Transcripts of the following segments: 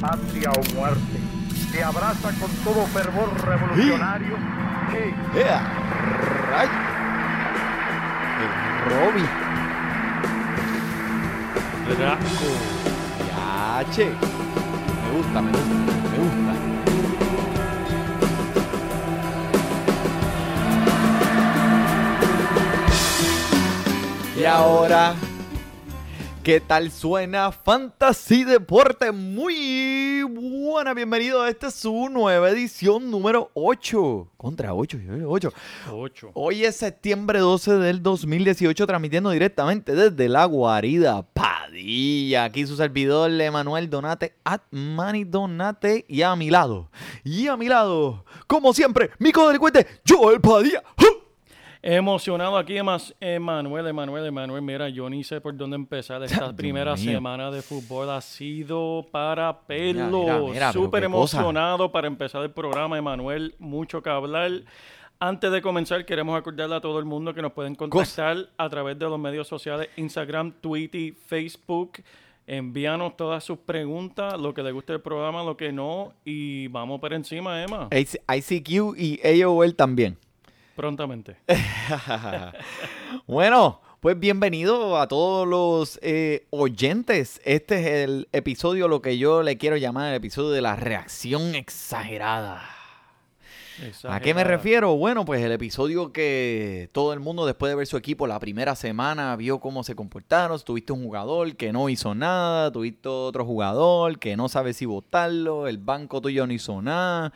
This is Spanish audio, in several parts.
Patria o muerte, te abraza con todo fervor revolucionario. Sí. ¡Ea! ¡Ray! El Robby. Draco. Ya, che. Me gusta, me gusta, me gusta. Y ahora, ¿qué tal suena Fantasy Deporte? Muy buena, bienvenido a esta su nueva edición número 8. Contra 8, 8. 8. Hoy es septiembre 12 del 2018, transmitiendo directamente desde la guarida Padilla. Aquí su servidor Emanuel Donate, at Manny Donate, y a mi lado, y a mi lado, como siempre, mi codelincuente, Joel Padilla. Emocionado aquí, Emanuel, Emanuel, Emanuel. Mira, yo ni sé por dónde empezar. Esta Dios primera mío. semana de fútbol ha sido para pelo. Súper cosa. emocionado para empezar el programa, Emanuel. Mucho que hablar. Antes de comenzar, queremos acordarle a todo el mundo que nos pueden contactar a través de los medios sociales Instagram, Twitter, Facebook. Envíanos todas sus preguntas, lo que le guste del programa, lo que no. Y vamos por encima, Emma. ICQ y AOL también. Prontamente. bueno, pues bienvenido a todos los eh, oyentes. Este es el episodio, lo que yo le quiero llamar el episodio de la reacción exagerada. ¿A qué me refiero? Bueno, pues el episodio que todo el mundo después de ver su equipo la primera semana vio cómo se comportaron. Tuviste un jugador que no hizo nada, tuviste otro jugador que no sabe si votarlo, el banco tuyo no hizo nada.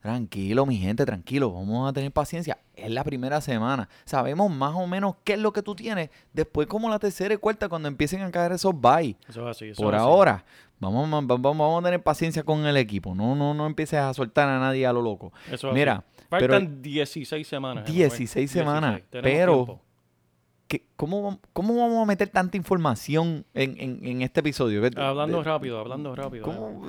Tranquilo, mi gente, tranquilo, vamos a tener paciencia. Es la primera semana. Sabemos más o menos qué es lo que tú tienes. Después, como la tercera y cuarta, cuando empiecen a caer esos bye. Eso es así. eso Por es así. ahora, vamos, a- vamos, vamos a tener paciencia con el equipo. No, no, no empieces a soltar a nadie a lo loco. Eso es Mira, así. Faltan 16 semanas. Emanuel. 16 semanas, pero- tiempo. ¿Qué- cómo, ¿Cómo vamos a meter tanta información en, en- en este episodio? ¿Qué- Hablando de- rápido, hablando rápido. ¿Cómo?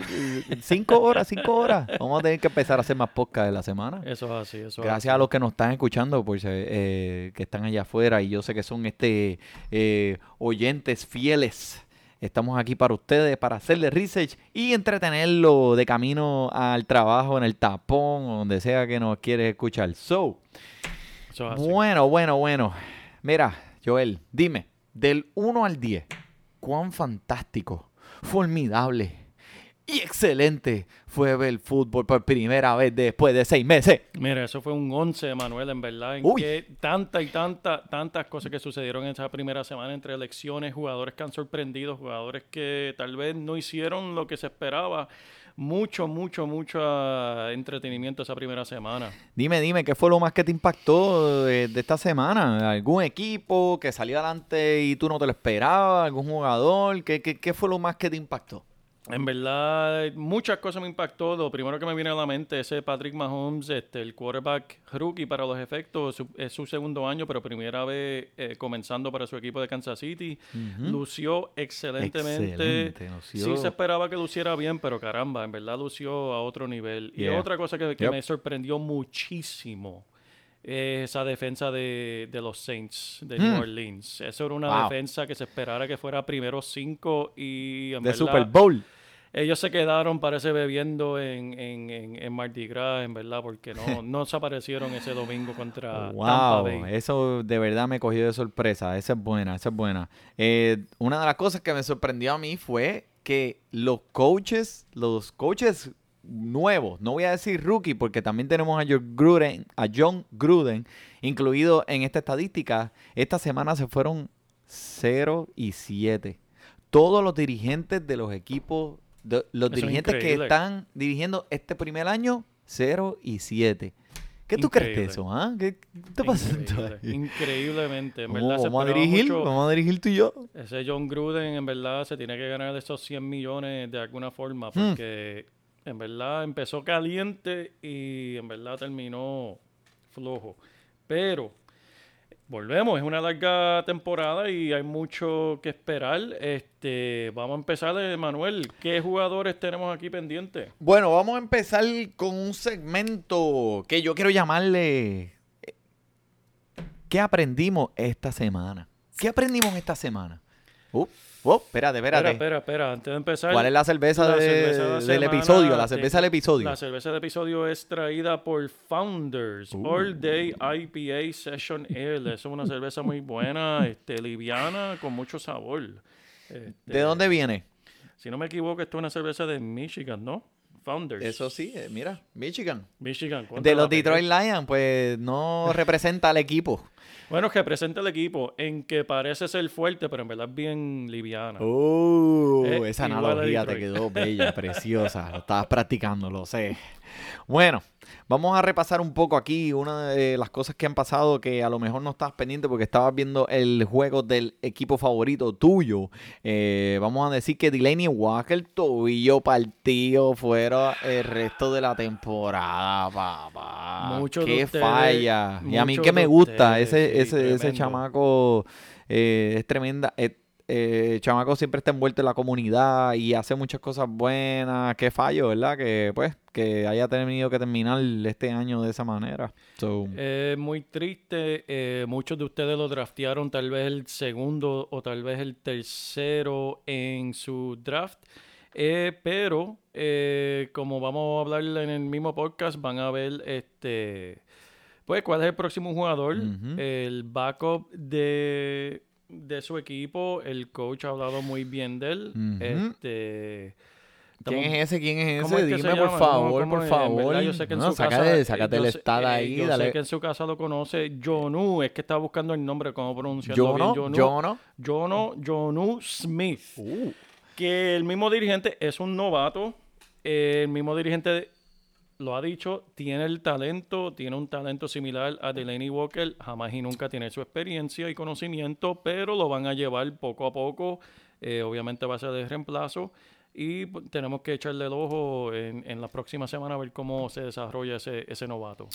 ¿Cinco horas? ¿Cinco horas? Vamos a tener que empezar a hacer más podcast de la semana. Eso es así. Eso es Gracias a los que nos están escuchando, pues, eh, que están allá afuera y yo sé que son este eh, oyentes fieles. Estamos aquí para ustedes, para hacerle research y entretenerlo de camino al trabajo, en el tapón, o donde sea que nos quiere escuchar. So, así, eso es así. bueno, bueno, bueno. Mira, Joel, dime, del 1 al 10, cuán fantástico, formidable y excelente fue ver fútbol por primera vez después de seis meses. Mira, eso fue un 11, Manuel, en verdad. En Uy. que tanta y tanta, tantas cosas que sucedieron en esa primera semana entre elecciones, jugadores que han sorprendido, jugadores que tal vez no hicieron lo que se esperaba. Mucho, mucho, mucho ah, entretenimiento esa primera semana. Dime, dime, ¿qué fue lo más que te impactó de, de esta semana? ¿Algún equipo que salió adelante y tú no te lo esperabas? ¿Algún jugador? ¿Qué, qué, qué fue lo más que te impactó? En verdad, muchas cosas me impactó. Lo primero que me viene a la mente es Patrick Mahomes, este, el quarterback rookie para los efectos. Su- es su segundo año, pero primera vez eh, comenzando para su equipo de Kansas City. Lució excelentemente. Excelente, lució. Sí se esperaba que luciera bien, pero caramba, en verdad lució a otro nivel. Y otra cosa que, que Yep. me sorprendió muchísimo es esa defensa de, de los Saints de Mm. New Orleans. Eso era una Wow. defensa que se esperara que fuera primero cinco y en De verdad, Super Bowl. Ellos se quedaron, parece, bebiendo en, en, en, en Mardi Gras, en verdad, porque no, no se aparecieron ese domingo contra Tampa Wow, Bay. eso de verdad me cogió de sorpresa. Esa es buena, esa es buena. Eh, una de las cosas que me sorprendió a mí fue que los coaches, los coaches nuevos, no voy a decir rookie, porque también tenemos a John Gruden, a John Gruden incluido en esta estadística. Esta semana se fueron 0 y 7. Todos los dirigentes de los equipos, de- los Eso es dirigentes que están dirigiendo este primer año, 0 y 7. ¿Qué tú crees de eso? ah? ¿Qué qué está pasando Increíble, ahí? Increidiblemente. En ¿Cómo verdad se vamos a dirigir? mucho- ¿Vamos a dirigir tú y yo? Ese John Gruden, en verdad, se tiene que ganar esos 100 millones de alguna forma, Hmm. porque en verdad empezó caliente y en verdad terminó flojo. Pero volvemos, es una larga temporada y hay mucho que esperar. Este, vamos a empezar, eh, Manuel. ¿Qué jugadores tenemos aquí pendientes? Bueno, vamos a empezar con un segmento que yo quiero llamarle eh, ¿Qué aprendimos esta semana? ¿Qué aprendimos esta semana? Uh, oh, espérate, espérate. Espera, espera, espera. Antes de empezar. ¿Cuál es la cerveza, la de- cerveza de la del semana, episodio? La cerveza del episodio. La cerveza del episodio es traída por Founders Uh. All Day IPA Session Ale. Es una cerveza muy buena, este, liviana, con mucho sabor. Este, ¿De dónde viene? Si no me equivoco, esto es una cerveza de Michigan, ¿no? Founders. Eso sí, eh, mira, Michigan. Michigan. ¿cuánto De los? Detroit Lions, pues no representa al equipo. Bueno, que presenta el equipo en que parece ser fuerte, pero en verdad es bien liviana. Uh, Eh, esa analogía te quedó bella, preciosa. Lo estabas practicando, lo sé. Bueno, vamos a repasar un poco aquí una de las cosas que han pasado que a lo mejor no estabas pendiente porque estabas viendo el juego del equipo favorito tuyo. Eh, vamos a decir que Delaney Walker, tobillo partido fuera el resto de la temporada, papá. Muchos de Qué ustedes- falla. Y a mí que me gusta ustedes, ese, sí, ese, ese chamaco eh, es tremenda. eh, eh, Chamaco siempre está envuelto en la comunidad y hace muchas cosas buenas. Qué fallo, ¿verdad? Que pues que haya tenido que terminar este año de esa manera. So, Es muy triste. eh, muchos de ustedes lo draftearon tal vez el segundo o tal vez el tercero en su draft. Eh, pero eh, como vamos a hablar en el mismo podcast, van a ver este pues cuál es el próximo jugador, el backup de, de su equipo. El coach ha hablado muy bien de él. Este ¿Quién es ese? ¿Quién es ¿Cómo ese? es que Dime por favor, por favor. verdad, yo sé que en No, su sácate, casa- sácate eh, el sé- estado eh, ahí, Yo dale. sé que en su casa lo conoce. Jonu, es que estaba buscando el nombre, cómo pronunciarlo Yo no, bien. yo no. Jono, Jonu Smith. Uh. Que el mismo dirigente es un novato. eh, el mismo dirigente lo ha dicho, tiene el talento, tiene un talento similar a Delaney Walker. Jamás y nunca tiene su experiencia y conocimiento, pero lo van a llevar poco a poco. eh, obviamente va a ser de reemplazo. Y pues, tenemos que echarle el ojo en, en la próxima semana a ver cómo se desarrolla ese, ese novato.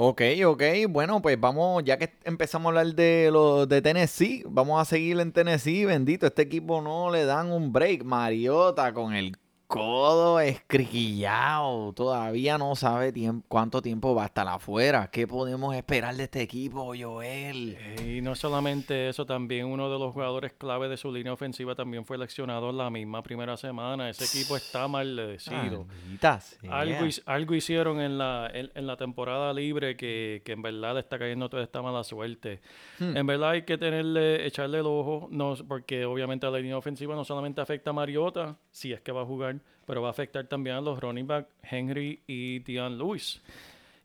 Ok, ok. Bueno, pues vamos, ya que empezamos a hablar de los de Tennessee, vamos a seguir en Tennessee. Bendito, este equipo no le dan un break. Mariota con el codo escriquillado. Todavía no sabe tiemp- cuánto tiempo va a estar afuera. ¿Qué podemos esperar de este equipo, Joel? Y no solamente eso, también uno de los jugadores clave de su línea ofensiva también fue en la misma primera semana. Ese equipo está maldecido. Algo, algo hicieron en la, en, en la temporada libre que, que en verdad le está cayendo toda esta mala suerte. Hmm. En verdad hay que tenerle, echarle el ojo, no, porque obviamente la línea ofensiva no solamente afecta a Mariota, si es que va a jugar, pero va a afectar también a los running back Henry y Dion Lewis.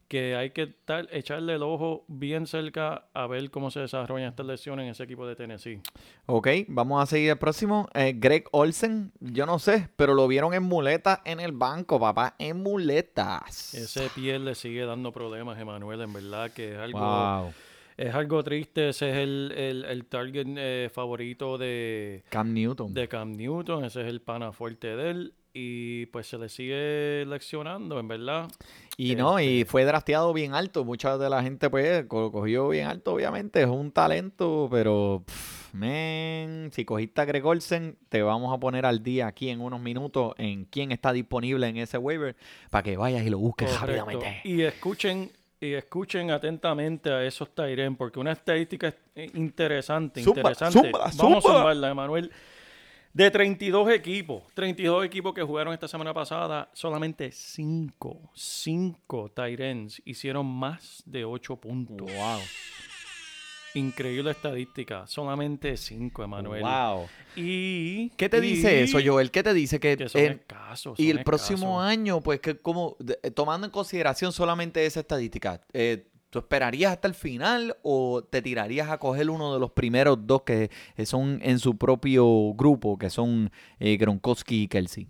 Que hay que tal- echarle el ojo bien cerca a ver cómo se desarrollan estas lesiones en ese equipo de Tennessee. Ok, vamos a seguir el próximo. Eh, Greg Olsen, yo no sé, pero lo vieron en muletas en el banco, papá. En muletas. Ese pie le sigue dando problemas, Emanuel, en verdad que es algo... Wow. Es algo triste, ese es el, el, el target eh, favorito de, Cam Newton. de Cam Newton, ese es el pana fuerte de él y pues se le sigue leccionando, en verdad. Y no, y Este- fue drafteado bien alto. Mucha de la gente, pues, co- cogió bien alto, obviamente. Es un talento, pero, pff, man, si cogiste a Greg Olsen, te vamos a poner al día aquí en unos minutos en quién está disponible en ese waiver para que vayas y lo busques Correcto. rápidamente. Y escuchen, y escuchen atentamente a esos Tyren, porque una estadística eh, interesante, Zúmbala, interesante. zúmbala, Vamos a zumbarla, Emanuel. De 32 equipos, 32 equipos que jugaron esta semana pasada, solamente 5, 5 Tyrens hicieron más de 8 puntos. Wow. Increíble estadística, solamente 5, Emanuel. Wow. Y ¿Qué te dice eso, Joel? ¿Qué te dice? Que, Que son en- escasos. y el próximo año, pues, que como, de- eh, tomando en consideración solamente esa estadística, eh, ¿tú esperarías hasta el final o te tirarías a coger uno de los primeros dos que eh, son en su propio grupo, que son eh, Gronkowski y Kelsey?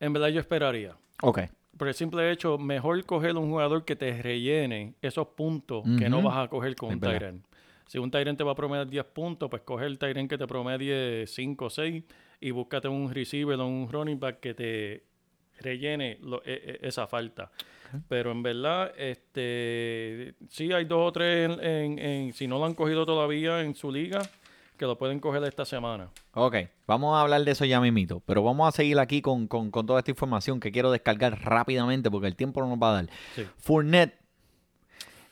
En verdad yo esperaría. Ok. por el simple hecho, mejor coger un jugador que te rellene esos puntos que no vas a coger con Es un. Tyrant. Si un Tyrant te va a promediar 10 puntos, pues coge el Tyrant que te promedie 5 o 6 y búscate un receiver o un running back que te rellene lo- e- e- esa falta. Pero en verdad, este sí hay dos o tres, en, en- en- si no lo han cogido todavía en su liga, que lo pueden coger esta semana. Ok, vamos a hablar de eso ya mismito, pero vamos a seguir aquí con, con- con toda esta información que quiero descargar rápidamente porque el tiempo no nos va a dar. Sí. Fournette,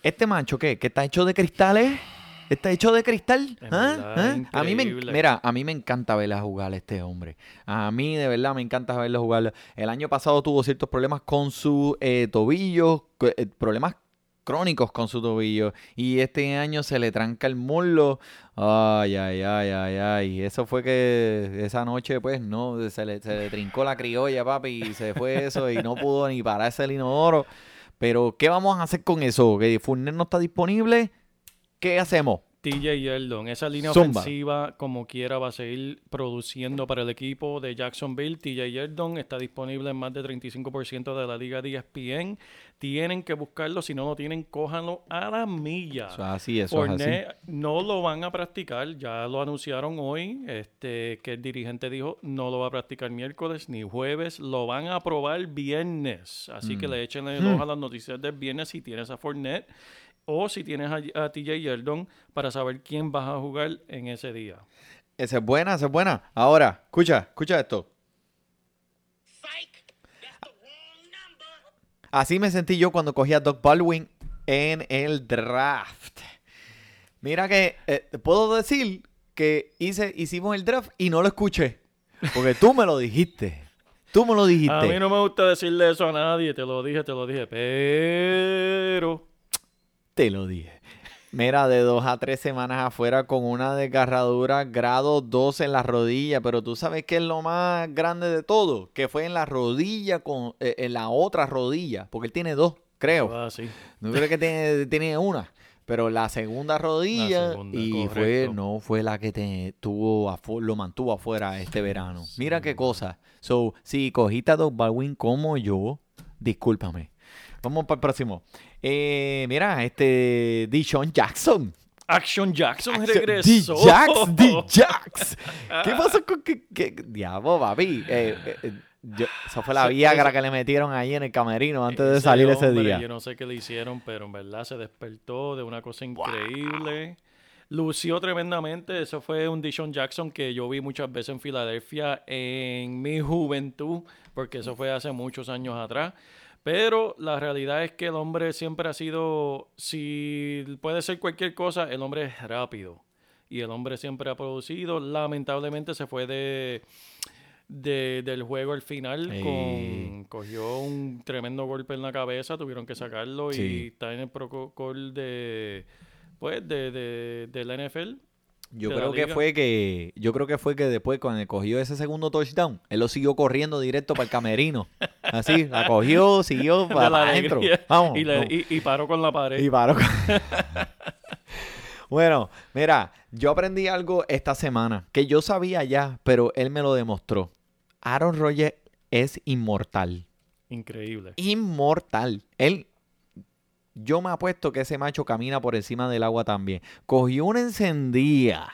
¿este macho qué? ¿Que está hecho de cristales? ¿Está hecho de cristal? ¿Ah? ¿Ah? A mí me, mira, a mí me encanta verla jugar a este hombre. A mí de verdad me encanta verlo jugar. El año pasado tuvo ciertos problemas con su eh, tobillo, eh, problemas crónicos con su tobillo. Y este año se le tranca el muslo. Ay, ay, ay, ay, ay. Eso fue que esa noche, pues, no, se le, se le trincó la criolla, papi, y se fue eso y no pudo ni pararse el inodoro. Pero, ¿qué vamos a hacer con eso? ¿Que Fournette no está disponible? ¿Qué hacemos? TJ Yeldon, esa línea Zumba. ofensiva, como quiera, va a seguir produciendo para el equipo de Jacksonville. TJ Yeldon está disponible en más de 35% de la liga de ESPN. Tienen que buscarlo, si no lo tienen, cójanlo a la milla. Eso es así, eso es así. Fournette no lo van a practicar, ya lo anunciaron hoy, este, que el dirigente dijo no lo va a practicar miércoles ni jueves, lo van a probar viernes. Así Mm. que le echen el ojo a las noticias del viernes si tienes a Fournette o si tienes a, a TJ Yeldon para saber quién vas a jugar en ese día. Esa es buena, esa es buena. Ahora, escucha, escucha esto. Así me sentí yo cuando cogí a Doc Baldwin en el draft. Mira que eh, puedo decir que hice, hicimos el draft y no lo escuché. Porque tú me lo dijiste. Tú me lo dijiste. A mí no me gusta decirle eso a nadie, te lo dije, te lo dije, pero Te lo dije. Mira, de dos a tres semanas afuera con una desgarradura grado 2 en la rodilla, pero tú sabes que es lo más grande de todo, que fue en la rodilla con eh, en la otra rodilla, porque él tiene dos, creo. ah, sí. No creo que tiene, tiene una, pero la segunda rodilla segunda, y fue no fue la que te tuvo afu- lo mantuvo afuera este verano. Mira qué cosa. So, si cogiste a Doc Baldwin como yo, discúlpame. Vamos para el próximo. Eh, mira, este Dishon Jackson. Action Jackson Action- regresó. D-Jax, D-Jax. ¿Qué pasó con qué, qué- diablo, papi? Eh, eh, yo- esa fue la Viagra que le metieron ahí en el camerino antes de salir ese día. Yo no sé qué le hicieron, pero en verdad se despertó de una cosa increíble. Lució tremendamente. Eso fue un Dishon Jackson que yo vi muchas veces en Filadelfia en mi juventud, porque eso fue hace muchos años atrás. Pero la realidad es que el hombre siempre ha sido, si puede ser cualquier cosa, el hombre es rápido. Y el hombre siempre ha producido. Lamentablemente se fue de, de- del juego al final con cogió un tremendo golpe en la cabeza, tuvieron que sacarlo Sí. y está en el protocolo de pues de, de, de la NFL. Yo creo que fue que yo creo que fue que después cuando cogió ese segundo touchdown, él lo siguió corriendo directo para el camerino. Así, la cogió, siguió para, adentro. Vamos. y, le- vamos. y- y paró con la pared. Y paró. bueno, mira, yo aprendí algo esta semana que yo sabía ya, pero él me lo demostró. Aaron Rodgers es inmortal. Increíble. Inmortal. Él, yo me apuesto que ese macho camina por encima del agua también. Cogió una encendida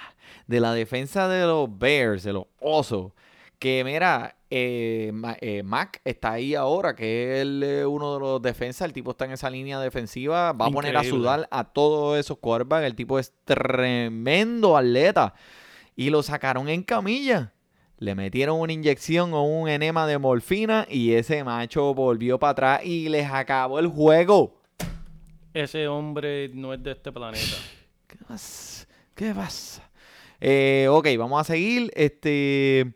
de la defensa de los Bears, de los Osos. Que mira, eh, eh, Mac está ahí ahora, que es el, eh, uno de los defensas. El tipo está en esa línea defensiva. Va a poner a sudar a todos esos quarterbacks. El tipo es tremendo atleta. Y lo sacaron en camilla. Le metieron una inyección o un enema de morfina y ese macho volvió para atrás y les acabó el juego. Ese hombre no es de este planeta. ¿Qué pasa? ¿Qué pasa? Eh, ok, vamos a seguir. Este.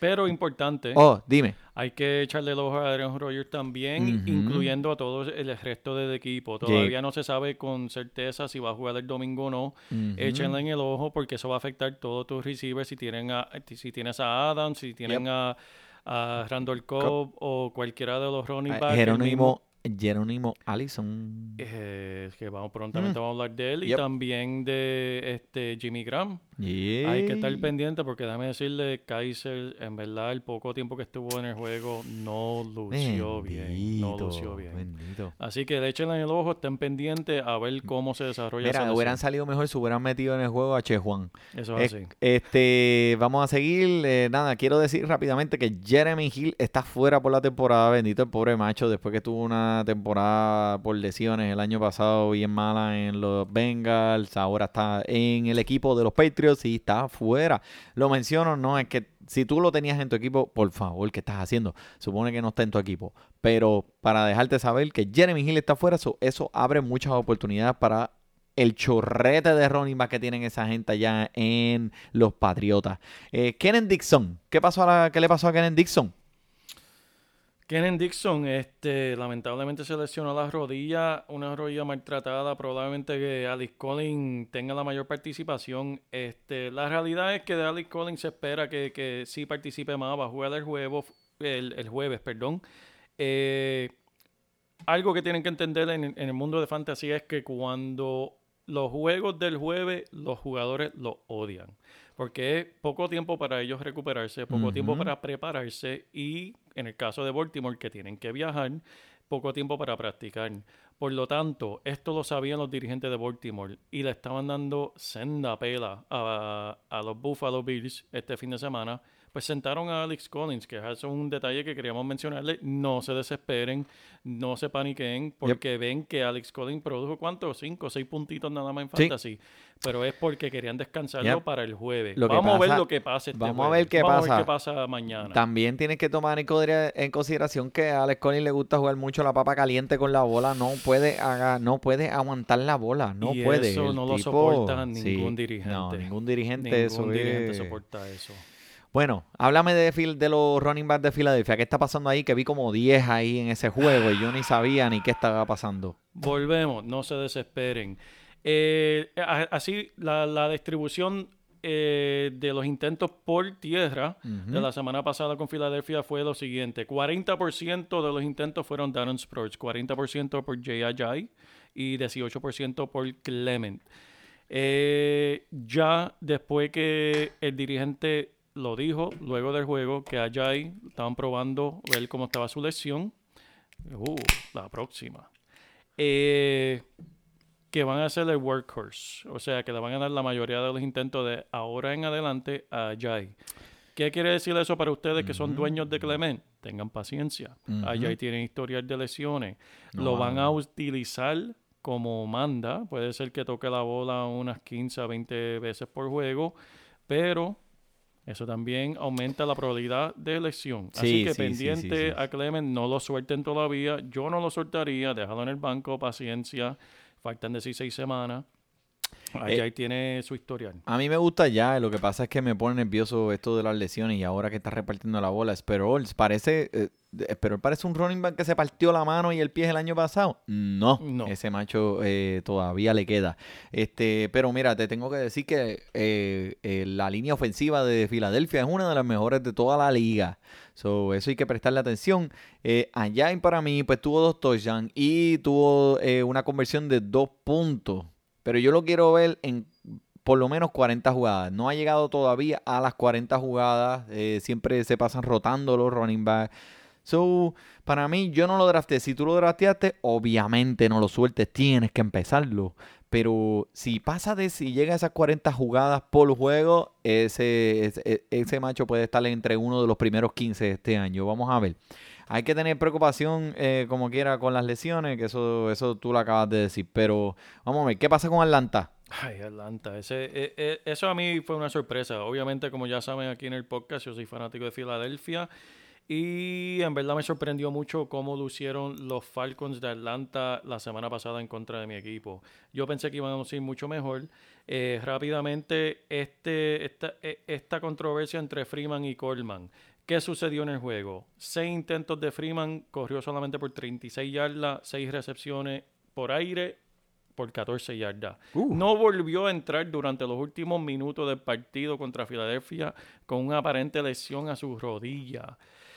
Pero importante, Oh, dime. hay que echarle el ojo a Adrian Rogers también, incluyendo a todo el resto del equipo. Todavía no se sabe con certeza si va a jugar el domingo o no. Ujú. Échenle en el ojo porque eso va a afectar todos tus receivers. Si tienen a, si tienes a Adams, si tienen Yep. a, a Randall Cobb o cualquiera de los running Ah, backs. Jerónimo, Jerónimo Allison. eh, que vamos prontamente vamos a hablar de él y Yep. también de este Jimmy Graham. Hay que estar pendiente porque déjame decirle, Kaiser, en verdad, el poco tiempo que estuvo en el juego no lució bien. No lució bien. Así que échenle en el ojo, estén pendientes a ver cómo se desarrolla Mira, hubieran salido mejor si hubieran metido en el juego a Che Juan. Eso es así. Este, vamos a seguir. Eh, nada, quiero decir rápidamente que Jeremy Hill está fuera por la temporada. Bendito el pobre macho, después que tuvo una temporada por lesiones el año pasado bien mala en los Bengals. Ahora está en el equipo de los Patriots y está fuera. Lo menciono, no es que si tú lo tenías en tu equipo, por favor, ¿qué estás haciendo? Supone que no está en tu equipo. Pero para dejarte saber que Jeremy Hill está fuera, eso, abre muchas oportunidades para el chorrete de running back que tienen esa gente allá en los Patriotas. Eh, Kenan Dixon, ¿qué, pasó a ¿qué le pasó a Kenan Dixon? Kenan Dixon, este, lamentablemente se lesionó la rodilla, una rodilla maltratada, probablemente que Alex Collins tenga la mayor participación. Este, la realidad es que de Alex Collins se espera que, que sí participe más, va a jugar el jueves, el, jueves, perdón. Eh, algo que tienen que entender en, en, el mundo de fantasía es que cuando los juegos del jueves, los jugadores los odian. Porque es poco tiempo para ellos recuperarse, poco tiempo para prepararse y en el caso de Baltimore que tienen que viajar, poco tiempo para practicar. Por lo tanto, esto lo sabían los dirigentes de Baltimore y le estaban dando senda pela a, a los Buffalo Bills este fin de semana pues sentaron a Alex Collins, que es un detalle que queríamos mencionarle. No se desesperen, no se paniquen, porque ven que Alex Collins produjo cuántos, cinco, seis puntitos nada más en fantasy. Pero es porque querían descansarlo para el jueves. vamos a ver lo que pasa este Vamos a ver qué pasa. A ver qué pasa mañana. También tienes que tomar en consideración que a Alex Collins le gusta jugar mucho la papa caliente con la bola. No puede, no puede aguantar la bola. No puede. Eso no lo soporta ningún dirigente. No, ningún dirigente. Ningún dirigente soporta eso. Bueno, háblame de, de los running backs de Filadelfia. ¿Qué está pasando ahí? Que vi como 10 ahí en ese juego y yo ni sabía ni qué estaba pasando. Volvemos, no se desesperen. Eh, así, la, distribución eh, de los intentos por tierra de la semana pasada con Filadelfia fue lo siguiente. 40% de los intentos fueron Darren Sproles, 40% por Jay Ajay y 18% por Clement. Eh, ya después que el dirigente lo dijo luego del juego que Ajay estaban probando ver cómo estaba su lesión. Uh, la próxima. Eh, que van a hacer el workhorse. O sea, que le van a dar la mayoría de los intentos de ahora en adelante a Ajay. ¿Qué quiere decir eso para ustedes que son dueños de Clement? Tengan paciencia. Ajay tiene historial de lesiones. lo van a utilizar como manda. Puede ser que toque la bola unas 15 a 20 veces por juego. Pero eso también aumenta la probabilidad de elección. Así que pendiente a Clement, no lo suelten todavía. Yo no lo soltaría, déjalo en el banco, paciencia. Faltan 16 semanas. Ahí, eh, tiene su historial. A mí me gusta ya, lo que pasa es que me pone nervioso esto de las lesiones y ahora que está repartiendo la bola, Sperol parece, eh, parece un running back que se partió la mano y el pie el año pasado. No, no. ese macho eh, todavía le queda. Este, pero mira, te tengo que decir que eh, la línea ofensiva de Filadelfia es una de las mejores de toda la liga. So, eso hay que prestarle atención. allá para mí, pues tuvo dos touchdowns y tuvo una conversión de dos puntos pero yo lo quiero ver en por lo menos 40 jugadas. No ha llegado todavía a las 40 jugadas. Eh, siempre se pasan rotando los running backs. So, para mí, yo no lo drafté. Si tú lo drafteaste, obviamente no lo sueltes. Tienes que empezarlo. Pero si pasa de si llega a esas 40 jugadas por juego, ese, ese, ese macho puede estar entre uno de los primeros 15 de este año. Vamos a ver. Hay que tener preocupación eh, como quiera con las lesiones, que eso, eso tú lo acabas de decir. Pero vamos a ver, ¿qué pasa con Atlanta? Ay, Atlanta, ese, e, e, eso a mí fue una sorpresa. Obviamente, como ya saben aquí en el podcast, yo soy fanático de Filadelfia. Y en verdad me sorprendió mucho cómo lucieron los Falcons de Atlanta la semana pasada en contra de mi equipo. Yo pensé que iban a lucir mucho mejor. Eh, rápidamente, este, esta, e, esta controversia entre Freeman y Coleman. ¿Qué sucedió en el juego? Seis intentos de Freeman, corrió solamente por 36 yardas, seis recepciones por aire por 14 yardas. Uh. No volvió a entrar durante los últimos minutos del partido contra Filadelfia con una aparente lesión a su rodilla.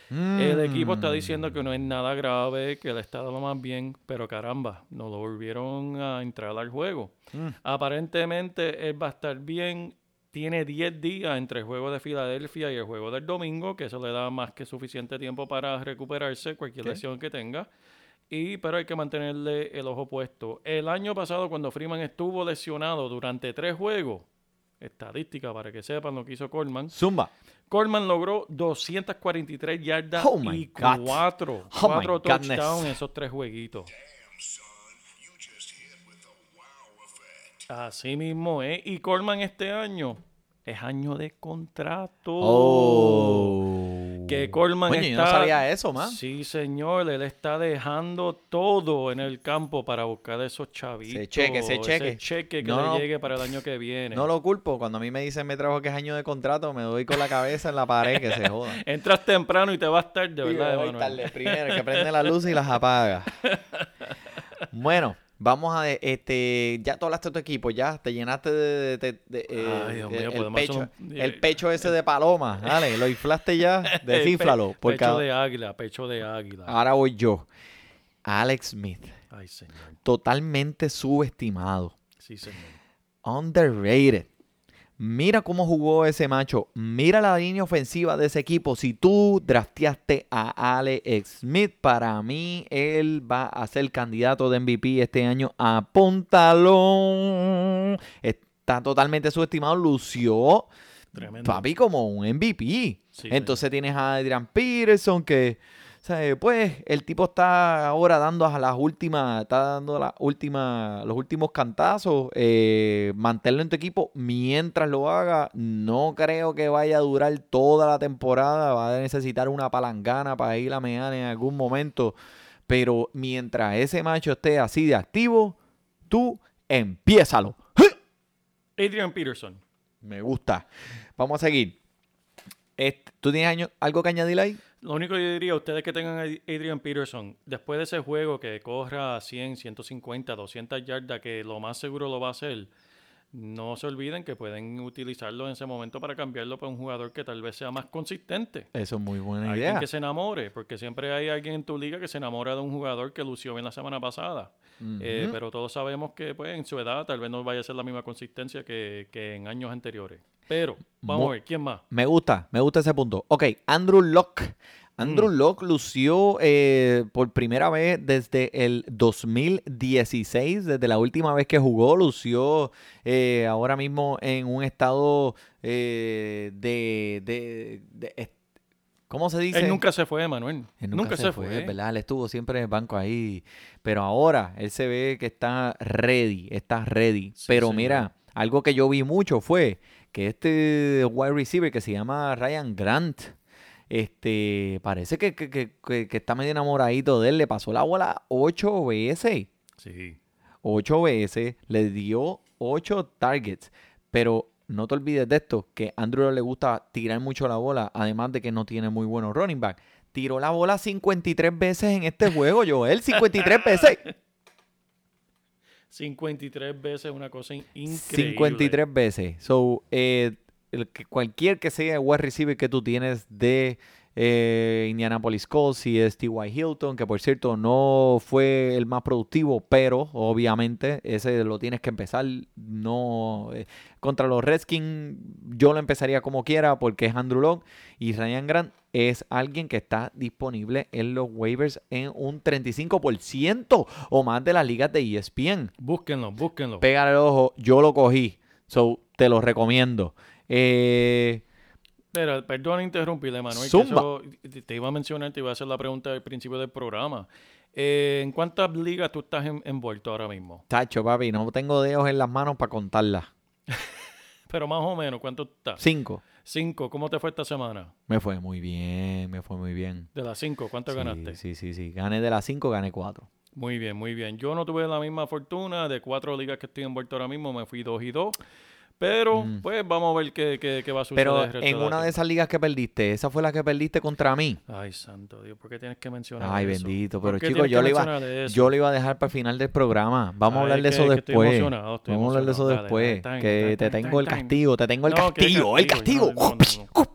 El equipo está diciendo que no es nada grave, que le está dando más bien, pero caramba, no lo volvieron a entrar al juego. Mm. Aparentemente él va a estar bien tiene 10 días entre el juego de Filadelfia y el juego del domingo, que eso le da más que suficiente tiempo para recuperarse cualquier lesión que tenga. Y, pero hay que mantenerle el ojo puesto. El año pasado, cuando Freeman estuvo lesionado durante tres juegos, estadística para que sepan lo que hizo Coleman, Zumba. Coleman logró 243 yardas Oh y God. cuatro, Oh cuatro touchdowns en esos tres jueguitos. Así mismo es. Y Coleman este año es año de contrato. Oh. Que Coleman yo está... no sabía eso, man. Sí, señor. Él está dejando todo en el campo para buscar esos chavitos. Ese cheque, ese cheque. cheque que No, le llegue para el año que viene. No lo culpo. Cuando a mí me dicen me trabajo que es año de contrato, me doy con la cabeza en la pared que se joda. Entras temprano y te vas tarde, Sí, ¿verdad, voy Emanuel? tarde. Primero, el que prende las luces y las apaga. Bueno, vamos a... este Ya tú hablaste de tu equipo, ya. Te llenaste de... de- de- eh, Ay, Dios el- mío, el, pecho, un- el pecho ese de paloma. Dale, lo inflaste ya. Descíflalo. Pe- Porque pecho de águila, pecho de águila. ahora voy yo. Alex Smith. Ay, señor. Totalmente subestimado. Sí, señor. Underrated. Mira cómo jugó ese macho. Mira la línea ofensiva de ese equipo. Si tú drafteaste a Alex Smith, para mí él va a ser candidato de MVP este año. Apúntalo. Está totalmente subestimado. Lució, Tremendo. papi, como un MVP. Sí, Entonces tienes a Adrian Peterson que, ¿sabes? pues, el tipo está ahora dando a las últimas, está dando las últimas, los últimos cantazos. Eh, mantenerlo en tu equipo mientras lo haga. No creo que vaya a durar toda la temporada. Va a necesitar una palangana para ir a mear en algún momento. Pero mientras ese macho esté así de activo, tú empiézalo. Adrian Peterson. Me gusta. Vamos a seguir. Este, ¿Tú tienes año- algo que añadir ahí? Lo único que yo diría a ustedes que tengan a Adrian Peterson, después de ese juego que corra 100, 150, 200 yardas, que lo más seguro lo va a hacer, no se olviden que pueden utilizarlo en ese momento para cambiarlo por un jugador que tal vez sea más consistente. Eso es muy buena Alguien idea. que se enamore, porque siempre hay alguien en tu liga que se enamora de un jugador que lució bien la semana pasada. Eh, pero todos sabemos que pues, en su edad tal vez no vaya a ser la misma consistencia que, que en años anteriores. Pero, vamos Mo- a ver, ¿quién más? Me gusta, me gusta ese punto. Ok, Andrew Locke. Andrew Locke lució eh, por primera vez desde el 2016, desde la última vez que jugó, lució eh, ahora mismo en un estado eh, de, de- ¿Cómo se dice? Él nunca se fue, Manuel. Él nunca, se, fue. ¿verdad? Él estuvo siempre en el banco ahí. Pero ahora él se ve que está ready, está ready. Sí, pero mira, algo que yo vi mucho fue que este wide receiver que se llama Ryan Grant, este, parece que, que, que- está medio enamoradito de él. Le pasó la bola ocho veces. Sí. Ocho veces. Le dio ocho targets. Pero no te olvides de esto, que a Andrew le gusta tirar mucho la bola, además de que no tiene muy buenos running back. Tiró la bola 53 veces en este juego, Joel. 53 veces. 53 veces, una cosa in- increíble. 53 veces. So, eh, el que- cualquier que sea el wide receiver que tú tienes de eh, Indianapolis Colts, es T.Y. Hilton, que por cierto no fue el más productivo, pero obviamente ese lo tienes que empezar. No eh, contra los Redskins, yo lo empezaría como quiera porque es Andrew Locke y Ryan Grant es alguien que está disponible en los waivers en un 35% o más de las ligas de ESPN. Búsquenlo, búsquenlo. Pégale el ojo, yo lo cogí. So, te lo recomiendo. Eh, Pero, perdón interrumpirle, Manuel. que eso te iba a mencionar, te iba a hacer la pregunta al principio del programa. Eh, ¿En cuántas ligas tú estás en- envuelto ahora mismo? tacho, papi, no tengo dedos en las manos para contarlas. Pero más o menos, ¿cuánto estás? Cinco. Cinco. ¿Cómo te fue esta semana? Me fue muy bien, me fue muy bien. De las cinco, ¿cuánto Sí, ganaste? Sí, sí, sí. Gané de las cinco, gané cuatro. Muy bien, muy bien. Yo no tuve la misma fortuna. De cuatro ligas que estoy envuelto ahora mismo, me fui dos y dos. Pero, Mm. pues, vamos a ver qué, qué- qué va a suceder. Pero en una de esas ligas que perdiste, esa fue la que perdiste contra mí. Ay, santo Dios, ¿por qué tienes que mencionar Ay, eso? bendito. ¿Por Pero chicos, yo lo, iba, yo lo iba a dejar para el final del programa. Vamos a hablar de que- eso que estoy después. emocionado, estoy Vamos a hablar de eso. Dale, después. dale, que te tengo el castigo, te tengo el No, ¿qué castigo, el castigo? castigo. No, no, no, no.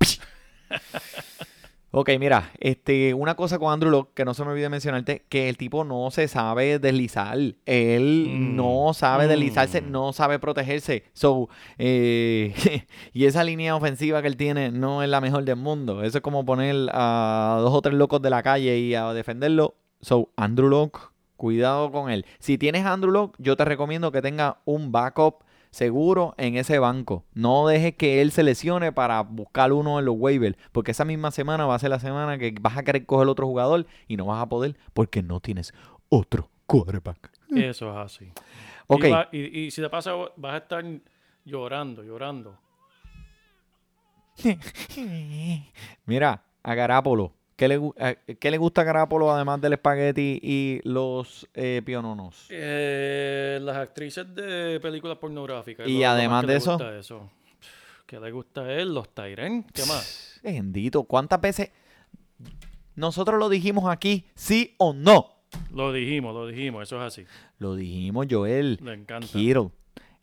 Ok, mira, este, una cosa con Andrew Locke que no se me olvide mencionarte, que el tipo no se sabe deslizar. Él Mm. no sabe deslizarse, Mm. no sabe protegerse. So, eh, y esa línea ofensiva que él tiene no es la mejor del mundo. Eso es como poner a dos o tres locos de la calle y a defenderlo. So, Andrew Locke, cuidado con él. Si tienes Andrew Locke, yo te recomiendo que tenga un backup seguro en ese banco. No dejes que él se lesione para buscar uno en los waivers, porque esa misma semana va a ser la semana que vas a querer coger otro jugador y no vas a poder porque no tienes otro quarterback. Eso es así. Ok, Y, va- y- y si te pasa, vas a estar llorando, llorando. mira, a Garapolo. ¿Qué le, a- qué le gusta a Garapolo además del espagueti y los eh, piononos? Eh, las actrices de películas pornográficas. Y además de eso- gusta eso. ¿Qué le gusta a él? Los Tyren. ¿Qué más? Bendito, ¿cuántas veces nosotros lo dijimos aquí, sí o no? Lo dijimos, lo dijimos. Eso es así. Lo dijimos, Joel. Le encanta. Kittle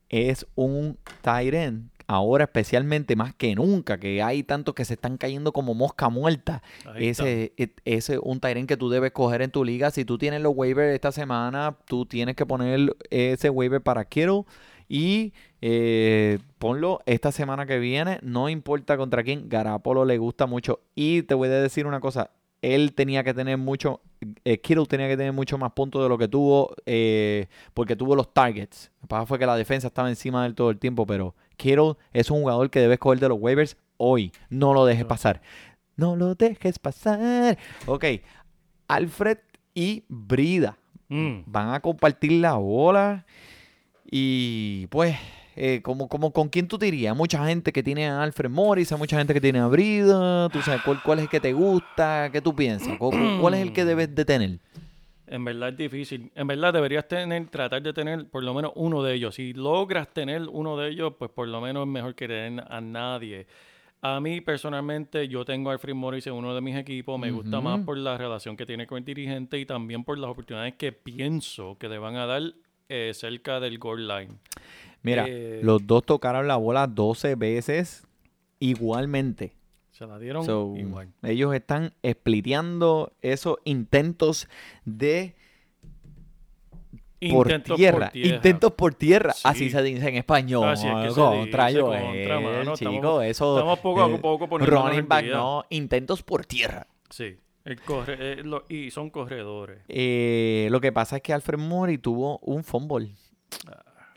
es un end, ahora especialmente más que nunca, que hay tantos que se están cayendo como mosca muerta. Ahí. Ese es un end que tú debes coger en tu liga. Si tú tienes los waivers esta semana, tú tienes que poner ese waiver para Kittle y eh, ponlo esta semana que viene. No importa contra quién, Garapolo le gusta mucho. Y te voy a decir una cosa. Él tenía que tener mucho, eh, Kittle tenía que tener mucho más puntos de lo que tuvo, eh, porque tuvo los targets. Lo que pasa fue que la defensa estaba encima de él todo el tiempo, pero Kittle es un jugador que debes coger de los waivers hoy. No lo dejes pasar. No lo dejes pasar. Ok, Alfred y Brida Mm. van a compartir la bola. Y pues, eh, como, como, ¿con quién tú te irías? Mucha gente que tiene a Alfred Morris, hay mucha gente que tiene a Brida. ¿Tú sabes cuál, cuál es el que te gusta? ¿Qué tú piensas? ¿Cu- cu- ¿Cuál es el que debes de tener? En verdad es difícil. En verdad deberías tener, tratar de tener por lo menos uno de ellos. Si logras tener uno de ellos, pues por lo menos es mejor que tener a nadie. A mí personalmente, yo tengo a Alfred Morris en uno de mis equipos. Me gusta más por la relación que tiene con el dirigente y también por las oportunidades que pienso que le van a dar eh, cerca del goal line. Mira, Eh, los dos tocaron la bola 12 veces igualmente. Se la dieron So, igual. ellos están spliteando esos intentos de por tierra. tierra. Intentos por tierra. Sí. Así se dice en español. Es que contra contra, mano. chico. Estamos- eso, estamos poco a eh, poco poniéndonos Running al back, no. Intentos por tierra. Sí. El corre, eh, lo- y son corredores. Eh, lo que pasa es que Alfred Mori tuvo un fumble.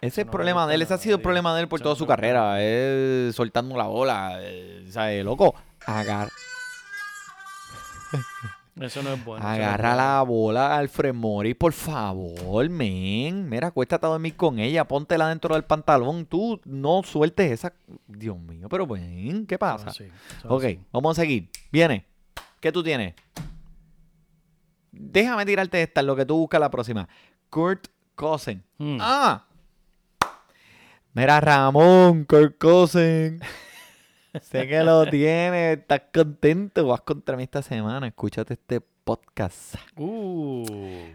Ese es eso el no le problema de él. Ese ha sido el problema de él por toda no su carrera. Es soltando la bola. eh, ¿Sabes? Loco, agar- Eso no es bueno. agarra la bola Alfred Mori, por favor, men. Mira, acuéstate a dormir con ella. Póntela dentro del pantalón. Tú no sueltes esa. Dios mío, pero ven, ¿qué pasa? Así, eso Ok, así. vamos a seguir. Viene. ¿Qué tú tienes? Déjame tirarte esta, lo que tú buscas la próxima. Kurt Cousin. Mm. Ah. Mira, Ramón, Kurt Cousin. Sé que lo tienes, estás contento. Vas contra mí esta semana. Escúchate este podcast. Uh.